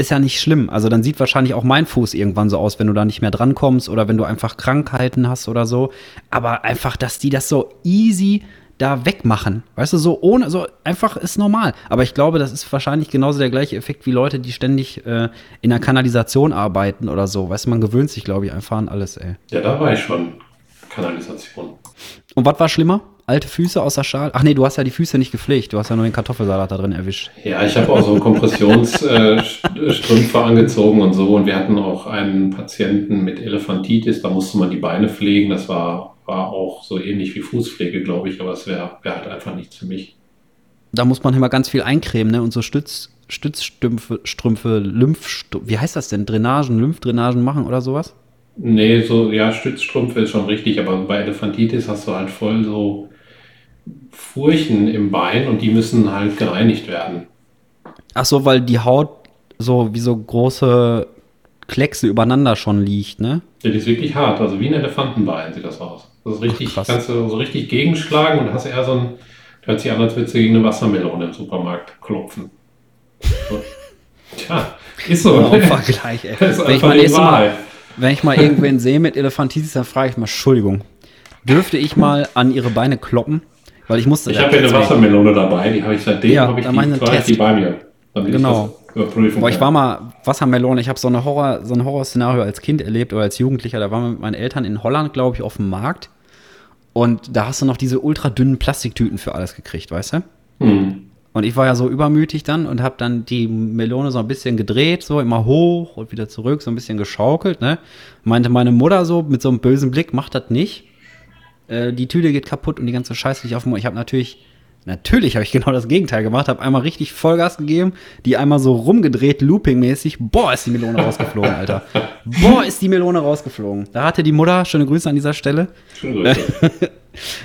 ist ja nicht schlimm. Also dann sieht wahrscheinlich auch mein Fuß irgendwann so aus, wenn du da nicht mehr drankommst oder wenn du einfach Krankheiten hast oder so. Aber einfach, dass die das so easy da wegmachen. Weißt du, so ohne, so einfach ist normal. Aber ich glaube, das ist wahrscheinlich genauso der gleiche Effekt wie Leute, die ständig äh, in der Kanalisation arbeiten oder so. Weißt du, man gewöhnt sich, glaube ich, einfach an alles, ey. Ja, da war ich schon. Kanalisation. Und was war schlimmer? Alte Füße aus der Schale? Ach nee, du hast ja die Füße nicht gepflegt. Du hast ja nur den Kartoffelsalat da drin erwischt. Ja, ich habe auch so Kompressionsstrümpfe äh, angezogen und so. Und wir hatten auch einen Patienten mit Elefantitis. Da musste man die Beine pflegen. Das war, war auch so ähnlich wie Fußpflege, glaube ich. Aber es wäre wär halt einfach nichts für mich. Da muss man immer ganz viel eincremen ne? und so Stütz, Stützstrümpfe, Strümpfe, Lymph, wie heißt das denn? Drainagen, Lymphdrainagen machen oder sowas? Nee, so, ja, Stützstrümpfe ist schon richtig, aber bei Elefantitis hast du halt voll so Furchen im Bein und die müssen halt gereinigt werden. Ach so, weil die Haut so wie so große Kleckse übereinander schon liegt, ne? Ja, die ist wirklich hart, also wie ein Elefantenbein sieht das aus. Das ist richtig, Ach, kannst du so richtig gegenschlagen und hast eher so ein, hört sich an, als würdest du gegen eine Wassermelone im Supermarkt klopfen. So. Tja, ist so. Ja, Vergleich, ey. Das ist wenn, ich mal mal, wenn ich mal irgendwen sehe mit Elefantitis, dann frage ich mal, Entschuldigung, dürfte ich mal an ihre Beine kloppen? Weil ich musste. Ich habe ja eine Wassermelone dabei, die habe ich seitdem, ja, habe ich die, die bei mir. genau. Ich Boah, ich war mal Wassermelone, ich habe so, eine Horror, so ein Horrorszenario als Kind erlebt oder als Jugendlicher. Da waren wir mit meinen Eltern in Holland, glaube ich, auf dem Markt. Und da hast du noch diese ultra dünnen Plastiktüten für alles gekriegt, weißt du? Mhm. Und ich war ja so übermütig dann und habe dann die Melone so ein bisschen gedreht, so immer hoch und wieder zurück, so ein bisschen geschaukelt, ne? Meinte meine Mutter so mit so einem bösen Blick, mach das nicht äh, die Tüte geht kaputt und die ganze Scheiße liegt auf dem Mund. Ich habe natürlich, natürlich habe ich genau das Gegenteil gemacht, habe einmal richtig Vollgas gegeben, die einmal so rumgedreht, loopingmäßig. Boah, ist die Melone rausgeflogen, Alter. Boah, ist die Melone rausgeflogen. Da hatte die Mutter, schöne Grüße an dieser Stelle,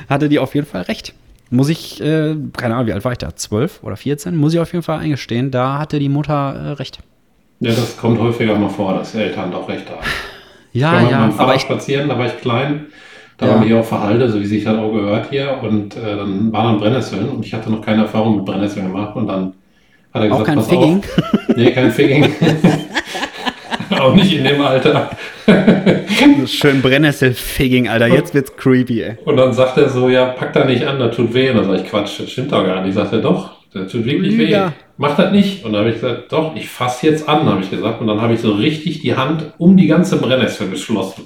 hatte die auf jeden Fall recht. Muss ich, äh, keine Ahnung, wie alt war ich da? 12 oder 14? Muss ich auf jeden Fall eingestehen, da hatte die Mutter äh, recht. Ja, das kommt häufiger mal vor, dass Eltern doch recht haben. Ja, ich ja. aber ich spazieren, da war ich klein da ja. waren wir hier auch verhalten, so wie sich halt auch gehört hier. Und äh, dann waren dann Brennnesseln und ich hatte noch keine Erfahrung mit Brennnesseln gemacht. Und dann hat er gesagt, auch kein Figging? Auf. Nee, kein Figging. auch nicht in dem Alter. Schön Brennnessel-Figging, Alter. Jetzt wird's creepy, ey. Und dann sagt er so, ja, pack da nicht an, das tut weh. Und dann sage ich, Quatsch, das stimmt doch gar nicht. Sagt er, doch, das tut wirklich weh. Ja. Mach das nicht. Und dann habe ich gesagt, doch, ich fasse jetzt an, habe ich gesagt. Und dann habe ich so richtig die Hand um die ganze Brennnessel geschlossen.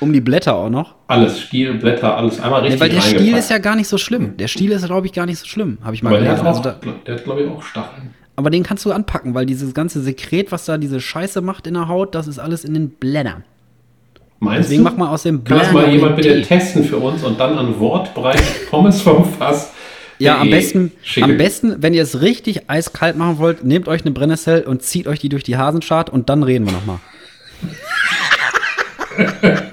Um die Blätter auch noch. Alles, Stiel, Blätter, alles einmal richtig Nee, weil der Stiel ist ja gar nicht so schlimm. Der Stiel ist, glaube ich, gar nicht so schlimm. Habe ich mal Aber der hat, gelesen. Also auch, da, der hat, glaube ich, auch Stacheln. aber den kannst du anpacken, weil dieses ganze Sekret, was da diese Scheiße macht in der Haut, das ist alles in den Blättern. Meinst Deswegen du? mach mal aus dem Kann das mal jemand bitte Tee. testen für uns und dann an Wortbreit Pommes vom Fass? Ja, am besten, am besten, wenn ihr es richtig eiskalt machen wollt, nehmt euch eine Brennnessel und zieht euch die durch die Hasenschart und dann reden wir nochmal.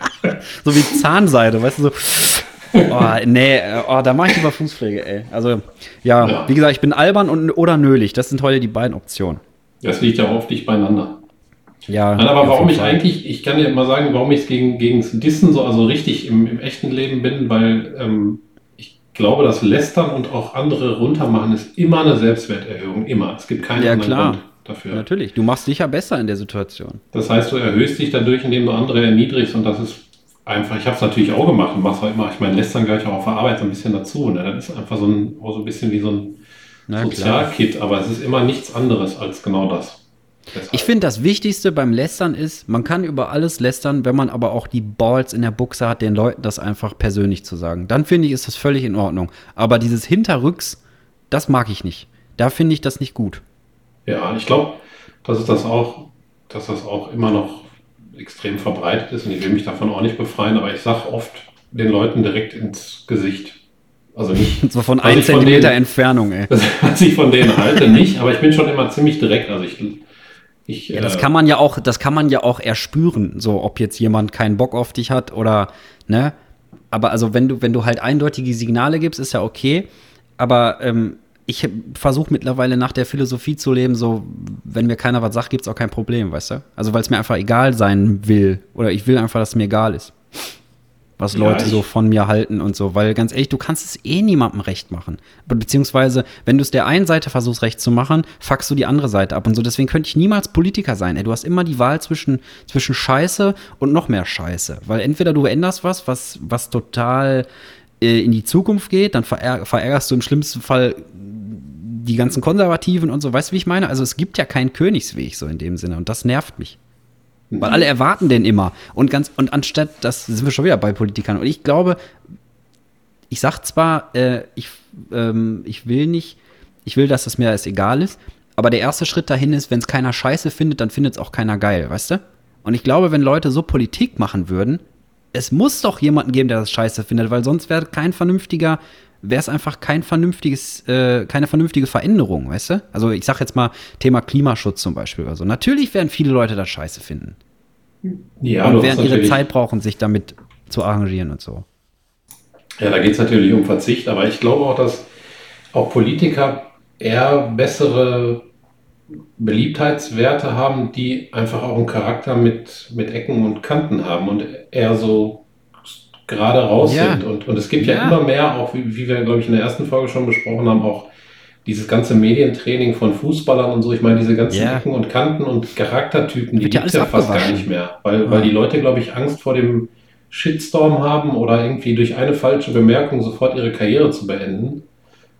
so wie Zahnseide, weißt du, so. Oh, nee, oh, da mache ich lieber Fußpflege, ey. Also, ja, Ja. wie gesagt, ich bin albern und, oder nölig. Das sind heute die beiden Optionen. Das liegt ja oft nicht beieinander. Ja, Nein, aber warum ich eigentlich, ich kann dir mal sagen, warum ich gegen, gegen das Dissen so also richtig im, im echten Leben bin, weil ähm, ich glaube, das Lästern und auch andere runtermachen ist immer eine Selbstwerterhöhung. Immer. Es gibt keinen Ja, anderen klar. Grund dafür. Natürlich, du machst dich ja besser in der Situation. Das heißt, du erhöhst dich dadurch, indem du andere erniedrigst und das ist einfach, ich habe es natürlich auch gemacht und mach's auch immer, ich meine, Lästern gehört ja auch auf der Arbeit so ein bisschen dazu. Ne? Das ist einfach so ein, so ein bisschen wie so ein. Sozialkit, aber es ist immer nichts anderes als genau das. Deshalb. Ich finde, das Wichtigste beim Lästern ist, man kann über alles lästern, wenn man aber auch die Balls in der Buchse hat, den Leuten das einfach persönlich zu sagen. Dann finde ich, ist das völlig in Ordnung. Aber dieses Hinterrücks, das mag ich nicht. Da finde ich das nicht gut. Ja, ich glaube, dass das auch, dass das auch immer noch extrem verbreitet ist und ich will mich davon auch nicht befreien, aber ich sage oft den Leuten direkt ins Gesicht. Also nicht, So von Also einem von Zentimeter denen- Entfernung, ey. was ich von denen halte, nicht, aber ich bin schon immer ziemlich direkt. Also ich, ich Ja, das äh, kann man ja auch, das kann man ja auch erspüren, so ob jetzt jemand keinen Bock auf dich hat oder, ne? Aber also wenn du, wenn du halt eindeutige Signale gibst, ist ja okay. Aber ähm, ich versuche mittlerweile nach der Philosophie zu leben, so, wenn mir keiner was sagt, gibt es auch kein Problem, weißt du? Also weil es mir einfach egal sein will. Oder ich will einfach, dass es mir egal ist. Was Ja, Leute so von mir halten und so. Weil ganz ehrlich, du kannst es eh niemandem recht machen. Be beziehungsweise, wenn du es der einen Seite versuchst recht zu machen, fuckst du die andere Seite ab und so. Deswegen könnte ich niemals Politiker sein. Ey. Du hast immer die Wahl zwischen, zwischen Scheiße und noch mehr Scheiße. Weil entweder du änderst was, was, was total äh, in die Zukunft geht, dann verär verärgerst du im schlimmsten Fall die ganzen Konservativen und so. Weißt du, wie ich meine? Also es gibt ja keinen Königsweg so in dem Sinne und das nervt mich. Weil alle erwarten den immer. Und ganz, und anstatt, das sind wir schon wieder bei Politikern. Und ich glaube, ich sag zwar, äh, ich, ähm, ich will nicht, ich will, dass es mir alles egal ist, aber der erste Schritt dahin ist, wenn es keiner scheiße findet, dann findet es auch keiner geil, weißt du? Und ich glaube, wenn Leute so Politik machen würden, es muss doch jemanden geben, der das scheiße findet, weil sonst wäre kein vernünftiger, wäre es einfach kein vernünftiges, äh, keine vernünftige Veränderung, weißt du? Also ich sag jetzt mal Thema Klimaschutz zum Beispiel oder so. Natürlich werden viele Leute das scheiße finden ja, und werden ihre Zeit brauchen, sich damit zu arrangieren und so. Ja, da geht es natürlich um Verzicht, aber ich glaube auch, dass auch Politiker eher bessere Beliebtheitswerte haben, die einfach auch einen Charakter mit, mit Ecken und Kanten haben und eher so gerade raus Ja. sind. Und, und es gibt ja, Ja. immer mehr, auch wie, wie wir, glaube ich, in der ersten Folge schon besprochen haben, auch dieses ganze Medientraining von Fußballern und so. Ich meine, diese ganzen Ja. Ecken und Kanten und Charaktertypen, die gibt es ja fast gar nicht mehr. Weil, Ja. weil die Leute, glaube ich, Angst vor dem Shitstorm haben oder irgendwie durch eine falsche Bemerkung sofort ihre Karriere zu beenden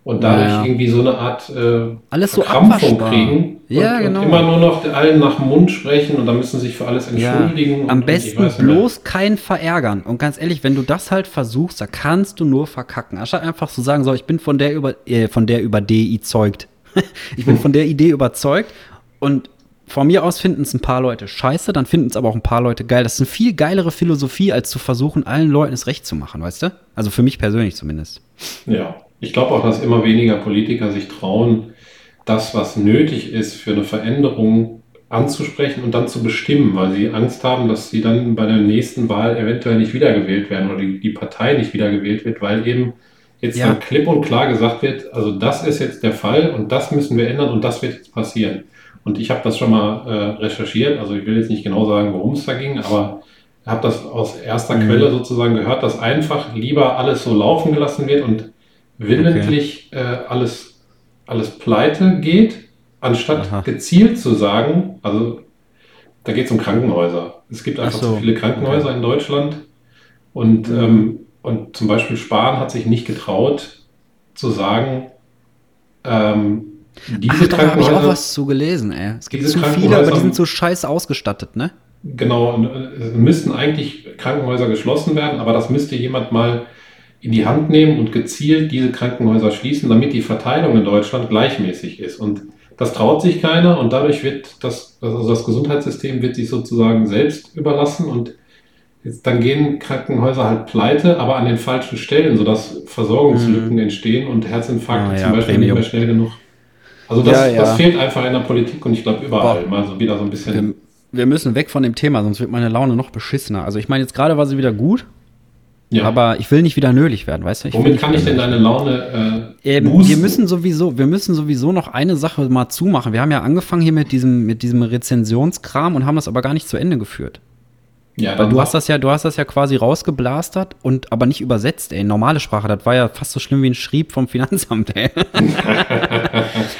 und dadurch Ja, ja. irgendwie so eine Art äh, Alles so abwaschbar. kriegen Ja, und, genau. und immer nur noch allen nach dem Mund sprechen und dann müssen sie sich für alles entschuldigen. und, am und besten mehr. bloß keinen verärgern. Und ganz ehrlich, wenn du das halt versuchst, da kannst du nur verkacken. Anstatt einfach zu sagen, so, ich bin von der über, äh, von der über DI zeugt. ich bin von der Idee überzeugt und von mir aus finden es ein paar Leute scheiße, dann finden es aber auch ein paar Leute geil. Das ist eine viel geilere Philosophie, als zu versuchen, allen Leuten es recht zu machen, weißt du? Also für mich persönlich zumindest. Ja, ich glaube auch, dass immer weniger Politiker sich trauen, das, was nötig ist für eine Veränderung anzusprechen und dann zu bestimmen, weil sie Angst haben, dass sie dann bei der nächsten Wahl eventuell nicht wiedergewählt werden oder die, die Partei nicht wiedergewählt wird, weil eben jetzt Ja. dann klipp und klar gesagt wird, also das ist jetzt der Fall und das müssen wir ändern und das wird jetzt passieren. Und ich habe das schon mal äh, recherchiert, also ich will jetzt nicht genau sagen, worum es da ging, aber habe das aus erster Mhm. Quelle sozusagen gehört, dass einfach lieber alles so laufen gelassen wird und willentlich äh, alles, alles pleite geht, anstatt Aha. gezielt zu sagen, also da geht es um Krankenhäuser. Es gibt einfach so. zu viele Krankenhäuser in Deutschland. Und, Mhm. ähm, und zum Beispiel Spahn hat sich nicht getraut zu sagen, ähm, diese Ach, da habe ich auch Krankenhäuser, was zu gelesen, ey. Es gibt Diese zu viele, aber die sind so scheiße ausgestattet, ne? genau, und, äh, es müssten eigentlich Krankenhäuser geschlossen werden, aber das müsste jemand mal in die Hand nehmen und gezielt diese Krankenhäuser schließen, damit die Verteilung in Deutschland gleichmäßig ist. Und das traut sich keiner und dadurch wird das, also das Gesundheitssystem wird sich sozusagen selbst überlassen und jetzt, dann gehen Krankenhäuser halt pleite, aber an den falschen Stellen, sodass Versorgungslücken entstehen und Herzinfarkte Mhm. Ah, ja, zum Beispiel Premium. nicht mehr schnell genug. Also das, Ja, ja. das fehlt einfach in der Politik und ich glaube überall Boah. mal so wieder so ein bisschen. Wir, wir müssen weg von dem Thema, sonst wird meine Laune noch beschissener. Also ich meine, jetzt gerade war sie wieder gut, Ja. aber ich will nicht wieder nölig werden, weißt du? Ich Womit kann ich denn deine Laune äh, Ähm, boosten? wir müssen sowieso, wir müssen sowieso noch eine Sache mal zumachen. Wir haben ja angefangen hier mit diesem, mit diesem Rezensionskram und haben das aber gar nicht zu Ende geführt. ja, Weil du hast das ja, du hast das ja quasi rausgeblastert und aber nicht übersetzt, ey. Normale Sprache, das war ja fast so schlimm wie ein Schrieb vom Finanzamt, ey. das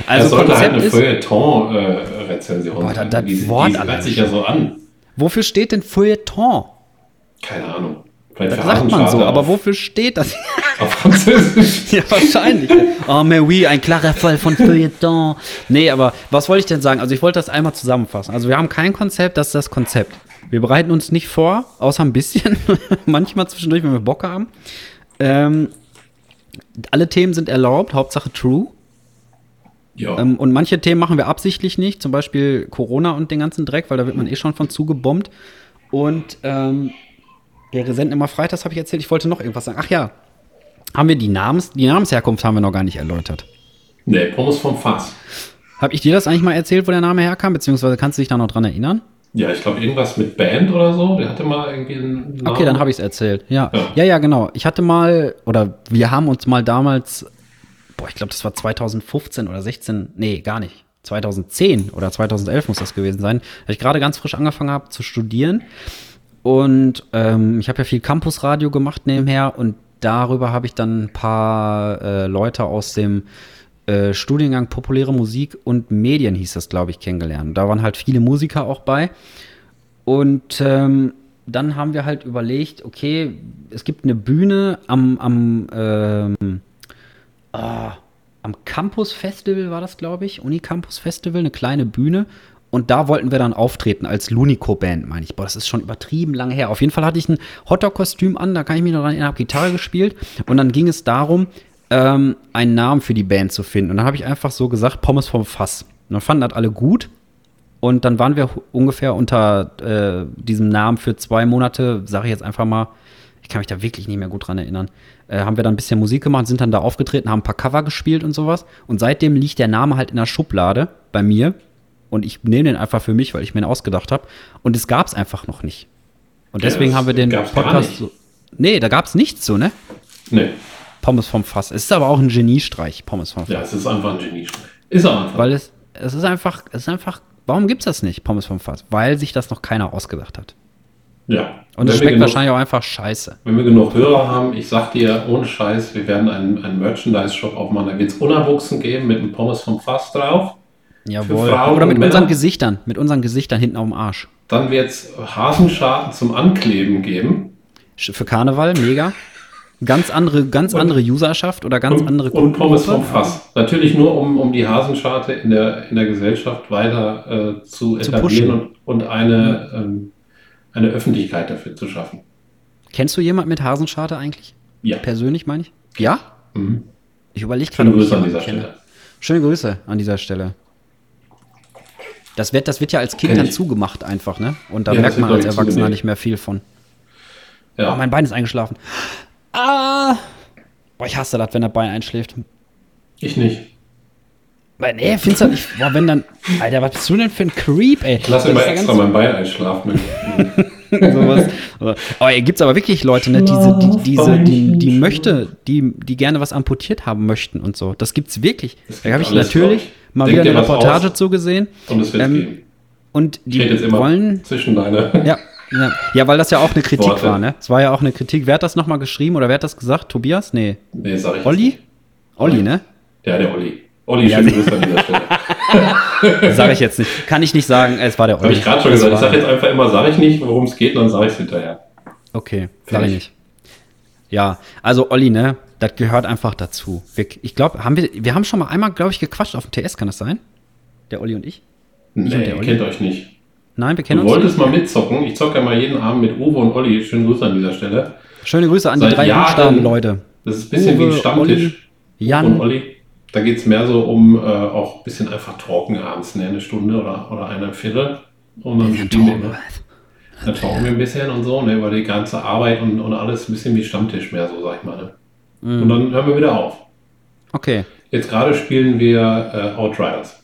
also sollte halt Konzept eine ist, Feuilleton-Rezension Boah, sein. das- das die, Wort die hört sich ja so an. wofür steht denn Feuilleton? Keine Ahnung. Vielleicht Das sagt man so, aber wofür steht das? auf Französisch. ja, wahrscheinlich. oh, mais oui, ein klarer Fall von Feuilleton. Nee, aber was wollte ich denn sagen? Also ich wollte das einmal zusammenfassen. Also wir haben kein Konzept, das ist das Konzept. Wir bereiten uns nicht vor, außer ein bisschen, manchmal zwischendurch, wenn wir Bock haben. Ähm, alle Themen sind erlaubt, Hauptsache true. Ja. Ähm, und manche Themen machen wir absichtlich nicht, zum Beispiel Corona und den ganzen Dreck, weil da wird man eh schon von zugebombt. Und ähm, wir senden immer freitags, habe ich erzählt. Ich wollte noch irgendwas sagen. Ach ja, haben wir die Namens, die Namensherkunft haben wir noch gar nicht erläutert. nee, Pommes vom Fass. Habe ich dir das eigentlich mal erzählt, wo der Name herkam? Beziehungsweise kannst du dich da noch dran erinnern? Ja, ich glaube irgendwas mit Band oder so. Der hatte mal irgendwie einen Namen. Okay, dann habe ich es erzählt. Ja. Ja. ja, ja, genau. Ich hatte mal, oder wir haben uns mal damals, boah, ich glaube, das war 2015 oder 16, nee, gar nicht. 2010 oder 2011 muss das gewesen sein, weil ich gerade ganz frisch angefangen habe zu studieren. Und ähm, ich habe ja viel Campusradio gemacht nebenher und darüber habe ich dann ein paar äh, Leute aus dem äh, Studiengang Populäre Musik und Medien hieß das, glaube ich, kennengelernt. Da waren halt viele Musiker auch bei. Und ähm, dann haben wir halt überlegt, okay, es gibt eine Bühne am, am, ähm, ah, am Campus Festival, war das, glaube ich, Unicampus Festival, eine kleine Bühne. Und da wollten wir dann auftreten als Lunico-Band, meine ich. Boah, das ist schon übertrieben lange her. Auf jeden Fall hatte ich ein Hotdog-Kostüm an, da kann ich mich noch dran erinnern, habe Gitarre gespielt. Und dann ging es darum, ähm, einen Namen für die Band zu finden. Und dann habe ich einfach so gesagt, Pommes vom Fass. Und dann fanden das alle gut. Und dann waren wir ungefähr unter äh, diesem Namen für zwei Monate, sage ich jetzt einfach mal, ich kann mich da wirklich nicht mehr gut dran erinnern, äh, haben wir dann ein bisschen Musik gemacht, sind dann da aufgetreten, haben ein paar Cover gespielt und sowas. Und seitdem liegt der Name halt in der Schublade bei mir. Und ich nehme den einfach für mich, weil ich mir den ausgedacht habe. Und es gab es einfach noch nicht. Und Ja, deswegen das haben wir den Podcast so. Nee, da gab es nichts so, ne? Nee. Pommes vom Fass. Es ist aber auch ein Geniestreich, Pommes vom Fass. Ja, es ist einfach ein Genie. Ist er einfach. Weil es, es ist einfach, es ist einfach, warum gibt's das nicht, Pommes vom Fass? Weil sich das noch keiner ausgedacht hat. ja. Und es schmeckt genug- wahrscheinlich auch einfach scheiße. Wenn wir genug Hörer haben, ich sag dir, ohne Scheiß, wir werden einen, einen Merchandise-Shop aufmachen. Da wird es Unabuchsen geben mit einem Pommes vom Fass drauf. Jawohl. Oder mit unseren? Gesichtern, mit unseren Gesichtern hinten auf dem Arsch. Dann wird es Hasenscharten zum Ankleben geben. Für Karneval, mega. Ganz andere, ganz Und- andere Userschaft oder ganz und, andere und Pommes vom. Fass. Natürlich nur, um, um die Hasenscharte in der, in der Gesellschaft weiter äh, zu Zu etablieren und, und eine, ähm, eine Öffentlichkeit dafür zu schaffen. Kennst du jemand mit Hasenscharte eigentlich? Ja. Persönlich meine ich? Ja? Mhm. Ich überlege Schöne ob ich Grüße an jemanden dieser kenne. Stelle. Schöne Grüße an dieser Stelle. Das wird, das wird ja als Kind dann zugemacht einfach, ne? Und da Ja, das merkt man als Erwachsener zugenäht. nicht mehr viel von. Ja. Oh, mein Bein ist eingeschlafen. Ah! Boah, ich hasse das, wenn das Bein einschläft. ich nicht. Weil, nee, findest du nicht? Boah, wenn dann. Alter, was bist du denn für ein Creep, ey? Ich lasse Das immer extra mein Bein einschlafen. sowas. Oh, ey, gibt's aber wirklich Leute, ne, diese, die, diese, die, die möchte, die, die gerne was amputiert haben möchten und so. Das gibt's wirklich. Es Da habe gibt ich natürlich. Mal Denk wieder eine Reportage aus. zu gesehen. Und es wird Ähm, geben. Und die wollen. zwischen deine. Ja, ja. ja, weil das ja auch eine Kritik Worte. war, ne? Es war ja auch eine Kritik. Wer hat das nochmal geschrieben oder wer hat das gesagt? Tobias? Nee. Nee, sag ich. Olli? Olli, ne? Ja, der Olli. Olli, Ja, schöne nee. Grüße an dieser Stelle. sage ich jetzt nicht. Kann ich nicht sagen, es war der Olli. Habe ich gerade schon gesagt. Ich sage jetzt einfach immer, sage ich nicht, worum es geht, dann sage ich es hinterher. Okay, sage ich nicht. Ja, also Olli, ne, das gehört einfach dazu. Wir, ich glaube, haben wir, wir haben schon mal einmal, glaube ich, gequatscht auf dem TS, kann das sein? Der Olli und ich? Nee, und ihr kennt euch nicht. Nein, wir kennen du uns. Du wolltest nicht. mal mitzocken. Ich zocke ja mal jeden Abend mit Uwe und Olli. Schöne Grüße an dieser Stelle. Schöne Grüße an Seit die drei Buchstaben, Leute. Das ist ein bisschen Uwe, wie ein Stammtisch. Olli, Jan. und Olli. Da geht es mehr so um äh, auch ein bisschen einfach talken abends, ne? eine Stunde oder, oder eine Viertel. Und dann spielen wir, dann talken wir ein bisschen und so, ne? über die ganze Arbeit und, und alles ein bisschen wie Stammtisch mehr, so sag ich mal. Ne? Mm. Und dann hören wir wieder auf. Okay. Jetzt gerade spielen wir äh, Outriders.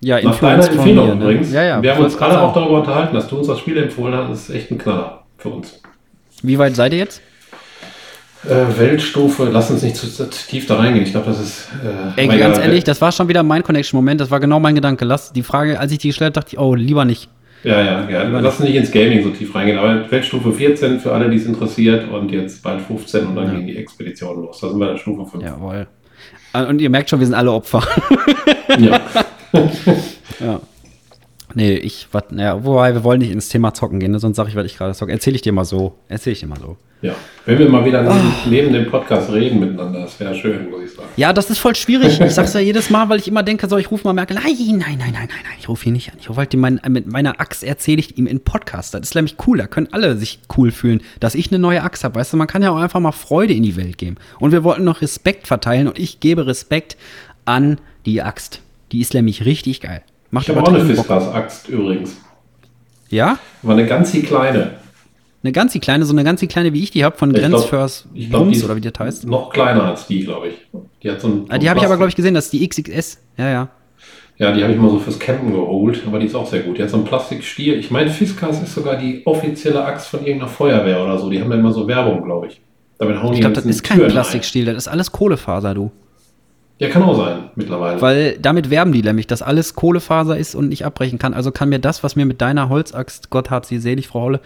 Ja, Nach deiner Empfehlung mir, ne? übrigens. Ja, ja, wir haben uns gerade auch darüber unterhalten, dass du uns das Spiel empfohlen hast. Das ist echt ein Knaller für uns. Wie weit seid ihr jetzt? Äh, Weltstufe, lass uns nicht zu, zu, tief da reingehen. Ich glaube, das ist. Äh, Ey, ganz ehrlich, das war schon wieder mein Connection-Moment. Das war genau mein Gedanke. Lass die Frage, als ich die gestellt habe, dachte ich, oh, lieber nicht. Ja, ja, ja. Lass uns nicht ins Gaming so tief reingehen. Aber Weltstufe 14 für alle, die es interessiert und jetzt bald 15 und dann ja. gehen die Expeditionen los. Da sind wir in Stufe 5. Jawohl. Und ihr merkt schon, wir sind alle Opfer. ja. ja. Nee, ich, wat, naja, wobei wir wollen nicht ins Thema zocken gehen, ne? sonst sage ich, was ich gerade zocke. Erzähle ich dir mal so. Erzähle ich dir mal so. Ja, wenn wir mal wieder oh. neben, dem Podcast reden miteinander, das wäre schön, muss ich sagen. Ja, das ist voll schwierig. Ich sag's ja jedes Mal, weil ich immer denke, so, ich rufe mal Merkel. Nein, nein, nein, nein, nein, nein, ich rufe ihn nicht an. Ich rufe halt mein, mit meiner Axt erzähle ich ihm in Podcast. Das ist nämlich cool. Da können alle sich cool fühlen, dass ich eine neue Axt habe. Weißt du, man kann ja auch einfach mal Freude in die Welt geben. Und wir wollten noch Respekt verteilen und ich gebe Respekt an die Axt. Die ist nämlich richtig geil. Macht ich habe auch eine Fiskars-Axt übrigens. Ja? War eine ganz kleine. Eine ganz kleine, so eine ganz kleine wie ich die habe von ja, Grenzförs Bums oder wie das heißt. Noch kleiner als die, glaube ich. Die hat so ein, ah, Die habe ich aber, glaube ich, gesehen, das ist die XXS. Ja, ja. Ja, die habe ich mal so fürs Campen geholt, aber die ist auch sehr gut. Die hat so einen Plastikstiel. Ich meine, Fiskars ist sogar die offizielle Axt von irgendeiner Feuerwehr oder so. Die haben ja immer so Werbung, glaube ich. Damit hauen ich glaube, das ist kein Türen Plastikstiel, ein. das ist alles Kohlefaser, du. Ja, kann auch sein, mittlerweile. Weil damit werben die nämlich, dass alles Kohlefaser ist und nicht abbrechen kann. Also kann mir das, was mir mit deiner Holzaxt, Gott hat sie selig, Frau Holle,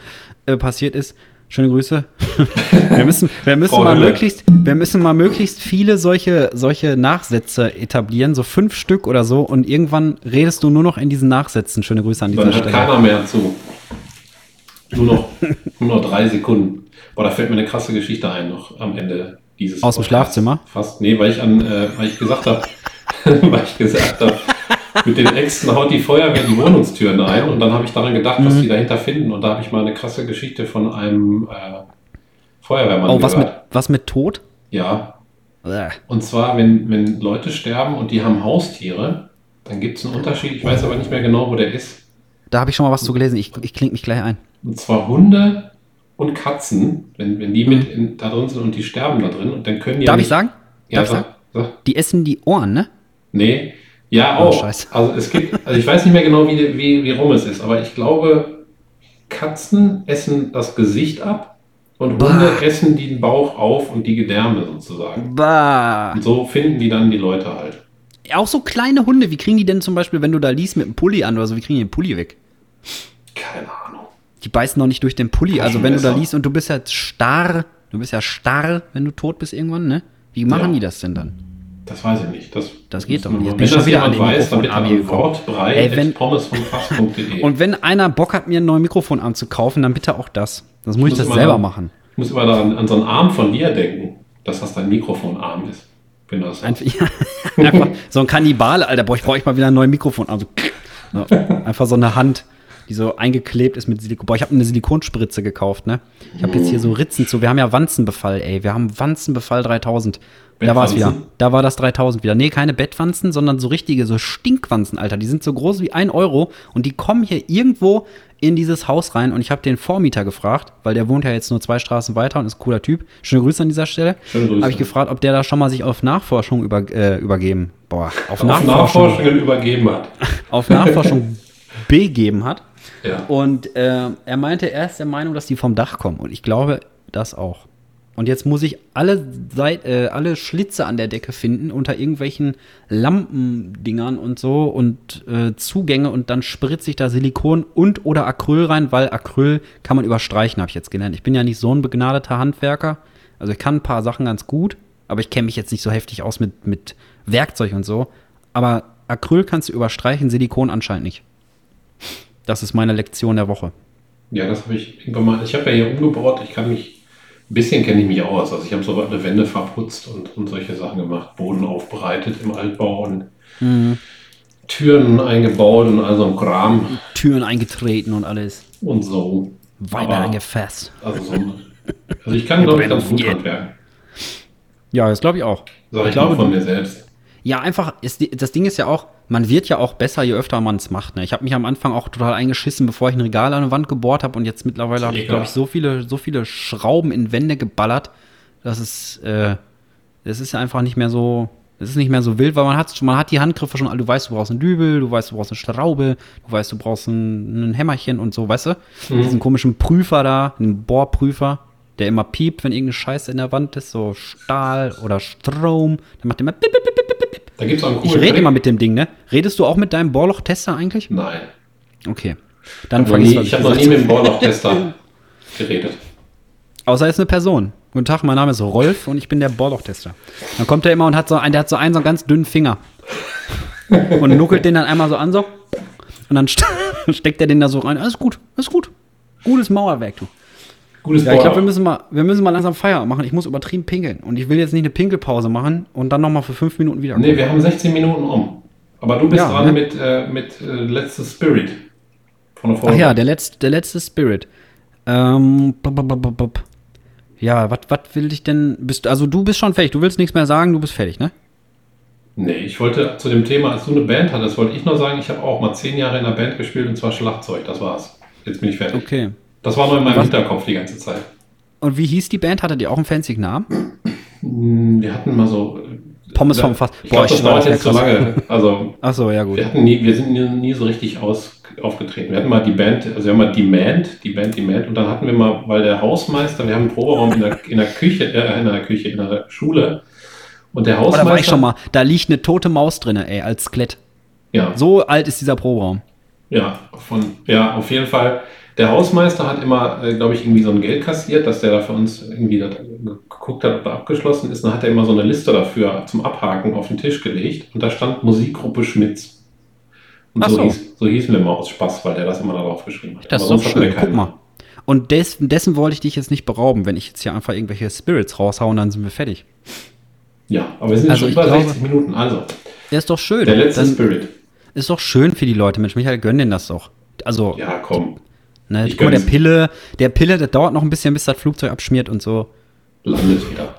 äh, passiert ist, Schöne Grüße. wir müssen, wir müssen mal möglichst, wir müssen mal möglichst viele solche, solche Nachsätze etablieren, so fünf Stück oder so, und irgendwann redest du nur noch in diesen Nachsätzen. Schöne Grüße an dieser Dann Stelle. Keiner mehr zu. Nur noch, nur noch drei Sekunden. Boah, da fällt mir eine krasse Geschichte ein, noch am Ende dieses. Aus dem Schlafzimmer? Fast, nee, weil ich an, äh, weil ich gesagt habe, weil ich gesagt habe, mit den Äxten haut die Feuerwehr die Wohnungstüren ein und dann habe ich daran gedacht, was mhm. die dahinter finden und da habe ich mal eine krasse Geschichte von einem äh, Feuerwehrmann Oh, was mit, was mit Tod? Ja. Bäh. Und zwar, wenn, wenn Leute sterben und die haben Haustiere, dann gibt es einen Unterschied, ich weiß aber nicht mehr genau, wo der ist. Da habe ich schon mal was zu gelesen, ich, ich klinge mich gleich ein. Und zwar Hunde und Katzen, wenn, wenn die mhm. mit in, da drin sind und die sterben da drin und dann können die. Darf ja ich sagen? Ja, Darf sag, sag. Die essen die Ohren, ne? Nee, ja, oh, auch. Scheiße. Also es gibt, also ich weiß nicht mehr genau, wie, wie, wie rum es ist, aber ich glaube, Katzen essen das Gesicht ab und bah. Hunde essen den Bauch auf und die Gedärme sozusagen. Bah. Und so finden die dann die Leute halt. Auch so kleine Hunde, wie kriegen die denn zum Beispiel, wenn du da liest mit einem Pulli an oder so, wie kriegen die den Pulli weg? Die beißen noch nicht durch den Pulli. Also wenn du da liest und du bist ja starr, du bist ja starr, wenn du tot bist irgendwann, ne? Wie machen ja. die das denn dann? Das weiß ich nicht. Das, das geht doch nicht. Wenn das jemand weiß, dann bitte an Wortbrei Und wenn einer Bock hat, mir einen neuen Mikrofonarm zu kaufen, dann bitte auch das. Das muss ich, ich das selber an, machen. Ich muss immer daran, an so einen Arm von dir denken, dass das dein Mikrofonarm ist. Wenn das einfach, ja, einfach so ein Kannibale, Alter. Boah, ich brauche mal wieder einen neuen Mikrofonarm. So, einfach so eine Hand die so eingeklebt ist mit Silikon. Boah, ich habe eine Silikonspritze gekauft, ne? Ich habe jetzt hier so Ritzen zu. Wir haben ja Wanzenbefall, ey. Wir haben Wanzenbefall 3000. Da war es wieder. Da war das 3000 wieder. Nee, keine Bettwanzen, sondern so richtige, so Stinkwanzen, Alter. Die sind so groß wie ein Euro und die kommen hier irgendwo in dieses Haus rein und ich habe den Vormieter gefragt, weil der wohnt ja jetzt nur zwei Straßen weiter und ist ein cooler Typ. Schöne Grüße an dieser Stelle. Habe ich gefragt, ob der da schon mal sich auf Nachforschung über, äh, übergeben, boah, auf, auf Nachforschung, Nachforschung übergeben hat. auf Nachforschung begeben hat. Ja. Und äh, er meinte, er ist der Meinung, dass die vom Dach kommen. Und ich glaube, das auch. Und jetzt muss ich alle, Seit äh, alle Schlitze an der Decke finden unter irgendwelchen Lampendingern und so und äh, Zugänge und dann spritze ich da Silikon und oder Acryl rein, weil Acryl kann man überstreichen, habe ich jetzt gelernt. Ich bin ja nicht so ein begnadeter Handwerker. Also ich kann ein paar Sachen ganz gut, aber ich kenne mich jetzt nicht so heftig aus mit, mit Werkzeug und so. Aber Acryl kannst du überstreichen, Silikon anscheinend nicht. Das ist meine Lektion der Woche. Ja, das habe ich irgendwann mal. Ich habe ja hier umgebaut. Ich kann mich. Ein bisschen kenne ich mich aus. Also ich habe so eine Wände verputzt und, und solche Sachen gemacht. Boden aufbereitet im Altbau und mhm. Türen eingebaut und all so ein Kram. Türen eingetreten und alles. Und so. Weiter eingefasst. Also, so, also ich kann, glaube ich, ganz gut handwerken. Ja, das glaube ich auch. Sag ich, ich glaube, von mir selbst. Ja, einfach, ist, das Ding ist ja auch, man wird ja auch besser, je öfter man es macht. Ne? Ich habe mich am Anfang auch total eingeschissen, bevor ich ein Regal an der Wand gebohrt habe und jetzt mittlerweile habe ich, glaube ich, so viele, so viele Schrauben in Wände geballert, dass es, äh, es ist einfach nicht mehr so, es ist nicht mehr so wild, weil man hat, man hat die Handgriffe schon, du weißt, du brauchst einen Dübel, du weißt, du brauchst eine Schraube, du weißt, du brauchst ein, ein Hämmerchen und so, weißt du? Mhm. Diesen komischen Prüfer da, einen Bohrprüfer, der immer piept, wenn irgendeine Scheiße in der Wand ist, so Stahl oder Strom, der macht immer pip, pip, pip, pip, pip. Da gibt's auch einen coolen Ich rede immer mit dem Ding, ne? Redest du auch mit deinem Bohrloch-Tester eigentlich? Nein. Okay. Dann hab nie, Ich habe noch nie mit dem Bohrloch-Tester geredet. Außer er ist eine Person. Guten Tag, mein Name ist Rolf und ich bin der Bohrloch-Tester. Dann kommt er immer und hat so einen, der hat so einen so einen ganz dünnen Finger. und nuckelt den dann einmal so an, so. Und dann steckt er den da so rein. Alles gut, alles gut. Gutes Mauerwerk, du. Gutes ja, ich glaube, wir müssen mal, wir müssen mal langsam Feierabend machen. Ich muss übertrieben pinkeln. Und ich will jetzt nicht eine Pinkelpause machen und dann nochmal für fünf Minuten wieder. Nee, wir haben 16 Minuten um. Aber du bist ja, dran ne? mit, äh, mit äh, letztes Spirit. Von der Ach ja, der letzte, der letzte Spirit. Ähm, ja, was will ich denn? Bist, also du bist schon fertig. Du willst nichts mehr sagen, du bist fertig, ne? Nee, ich wollte zu dem Thema, als du eine Band hattest, wollte ich nur sagen, ich habe auch mal zehn Jahre in einer Band gespielt und zwar Schlagzeug. Das war's. Jetzt bin ich fertig. Okay. Das war nur in meinem Was? Hinterkopf die ganze Zeit. Und wie hieß die Band? Hattet ihr auch einen fancy Namen? Hm, wir hatten mal so. Pommes vom Fass. Ich glaube, das dauert jetzt zu lange. Also, Ach so, ja gut. Wir, hatten nie, wir sind nie, nie so richtig aus, aufgetreten. Wir hatten mal die Band, also wir haben mal Demand, die Band Demand, und dann hatten wir mal, weil der Hausmeister, wir haben einen Proberaum in der, in der Küche, äh, in der Küche, in der Schule. Und der Hausmeister. Oh, da war ich schon mal. Da liegt eine tote Maus drin, ey, als Skelett. Ja. So alt ist dieser Proberaum. Ja, von, ja, auf jeden Fall der Hausmeister hat immer, äh, glaube ich, irgendwie so ein Geld kassiert, dass der da für uns irgendwie geguckt hat, ob er abgeschlossen ist. Dann hat er immer so eine Liste dafür zum Abhaken auf den Tisch gelegt und da stand Musikgruppe Schmitz. Und so, so. Hieß, so hießen wir immer aus Spaß, weil der das immer darauf geschrieben hat. Das ist doch schön, guck mal. Und des, dessen wollte ich dich jetzt nicht berauben. Wenn ich jetzt hier einfach irgendwelche Spirits raushaue, dann sind wir fertig. Ja, aber wir sind also schon über glaube, 60 Minuten. Also, der ist doch schön. Der letzte dann Spirit. Ist doch schön für die Leute. Mensch, Michael, gönn denen das doch. Also, ja, komm. Ne? Ich Guck mal, der Pille, der Pille, das dauert noch ein bisschen, bis das Flugzeug abschmiert und so. Landet wieder.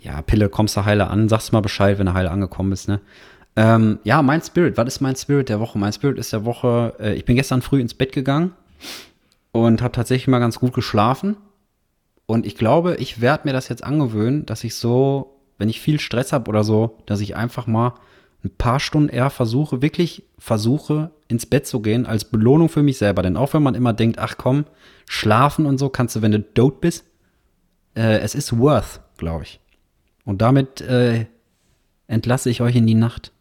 Ja, Pille, kommst du heile an, sagst mal Bescheid, wenn du heile angekommen bist, ne? Ähm, ja, mein Spirit, was ist mein Spirit der Woche? Mein Spirit ist der Woche, äh, ich bin gestern früh ins Bett gegangen und habe tatsächlich mal ganz gut geschlafen. Und ich glaube, ich werde mir das jetzt angewöhnen, dass ich so, wenn ich viel Stress habe oder so, dass ich einfach mal ein paar Stunden eher versuche, wirklich versuche, ins Bett zu gehen, als Belohnung für mich selber. Denn auch wenn man immer denkt, ach komm, schlafen und so kannst du, wenn du dote bist, äh, es ist worth, glaube ich. Und damit äh, entlasse ich euch in die Nacht.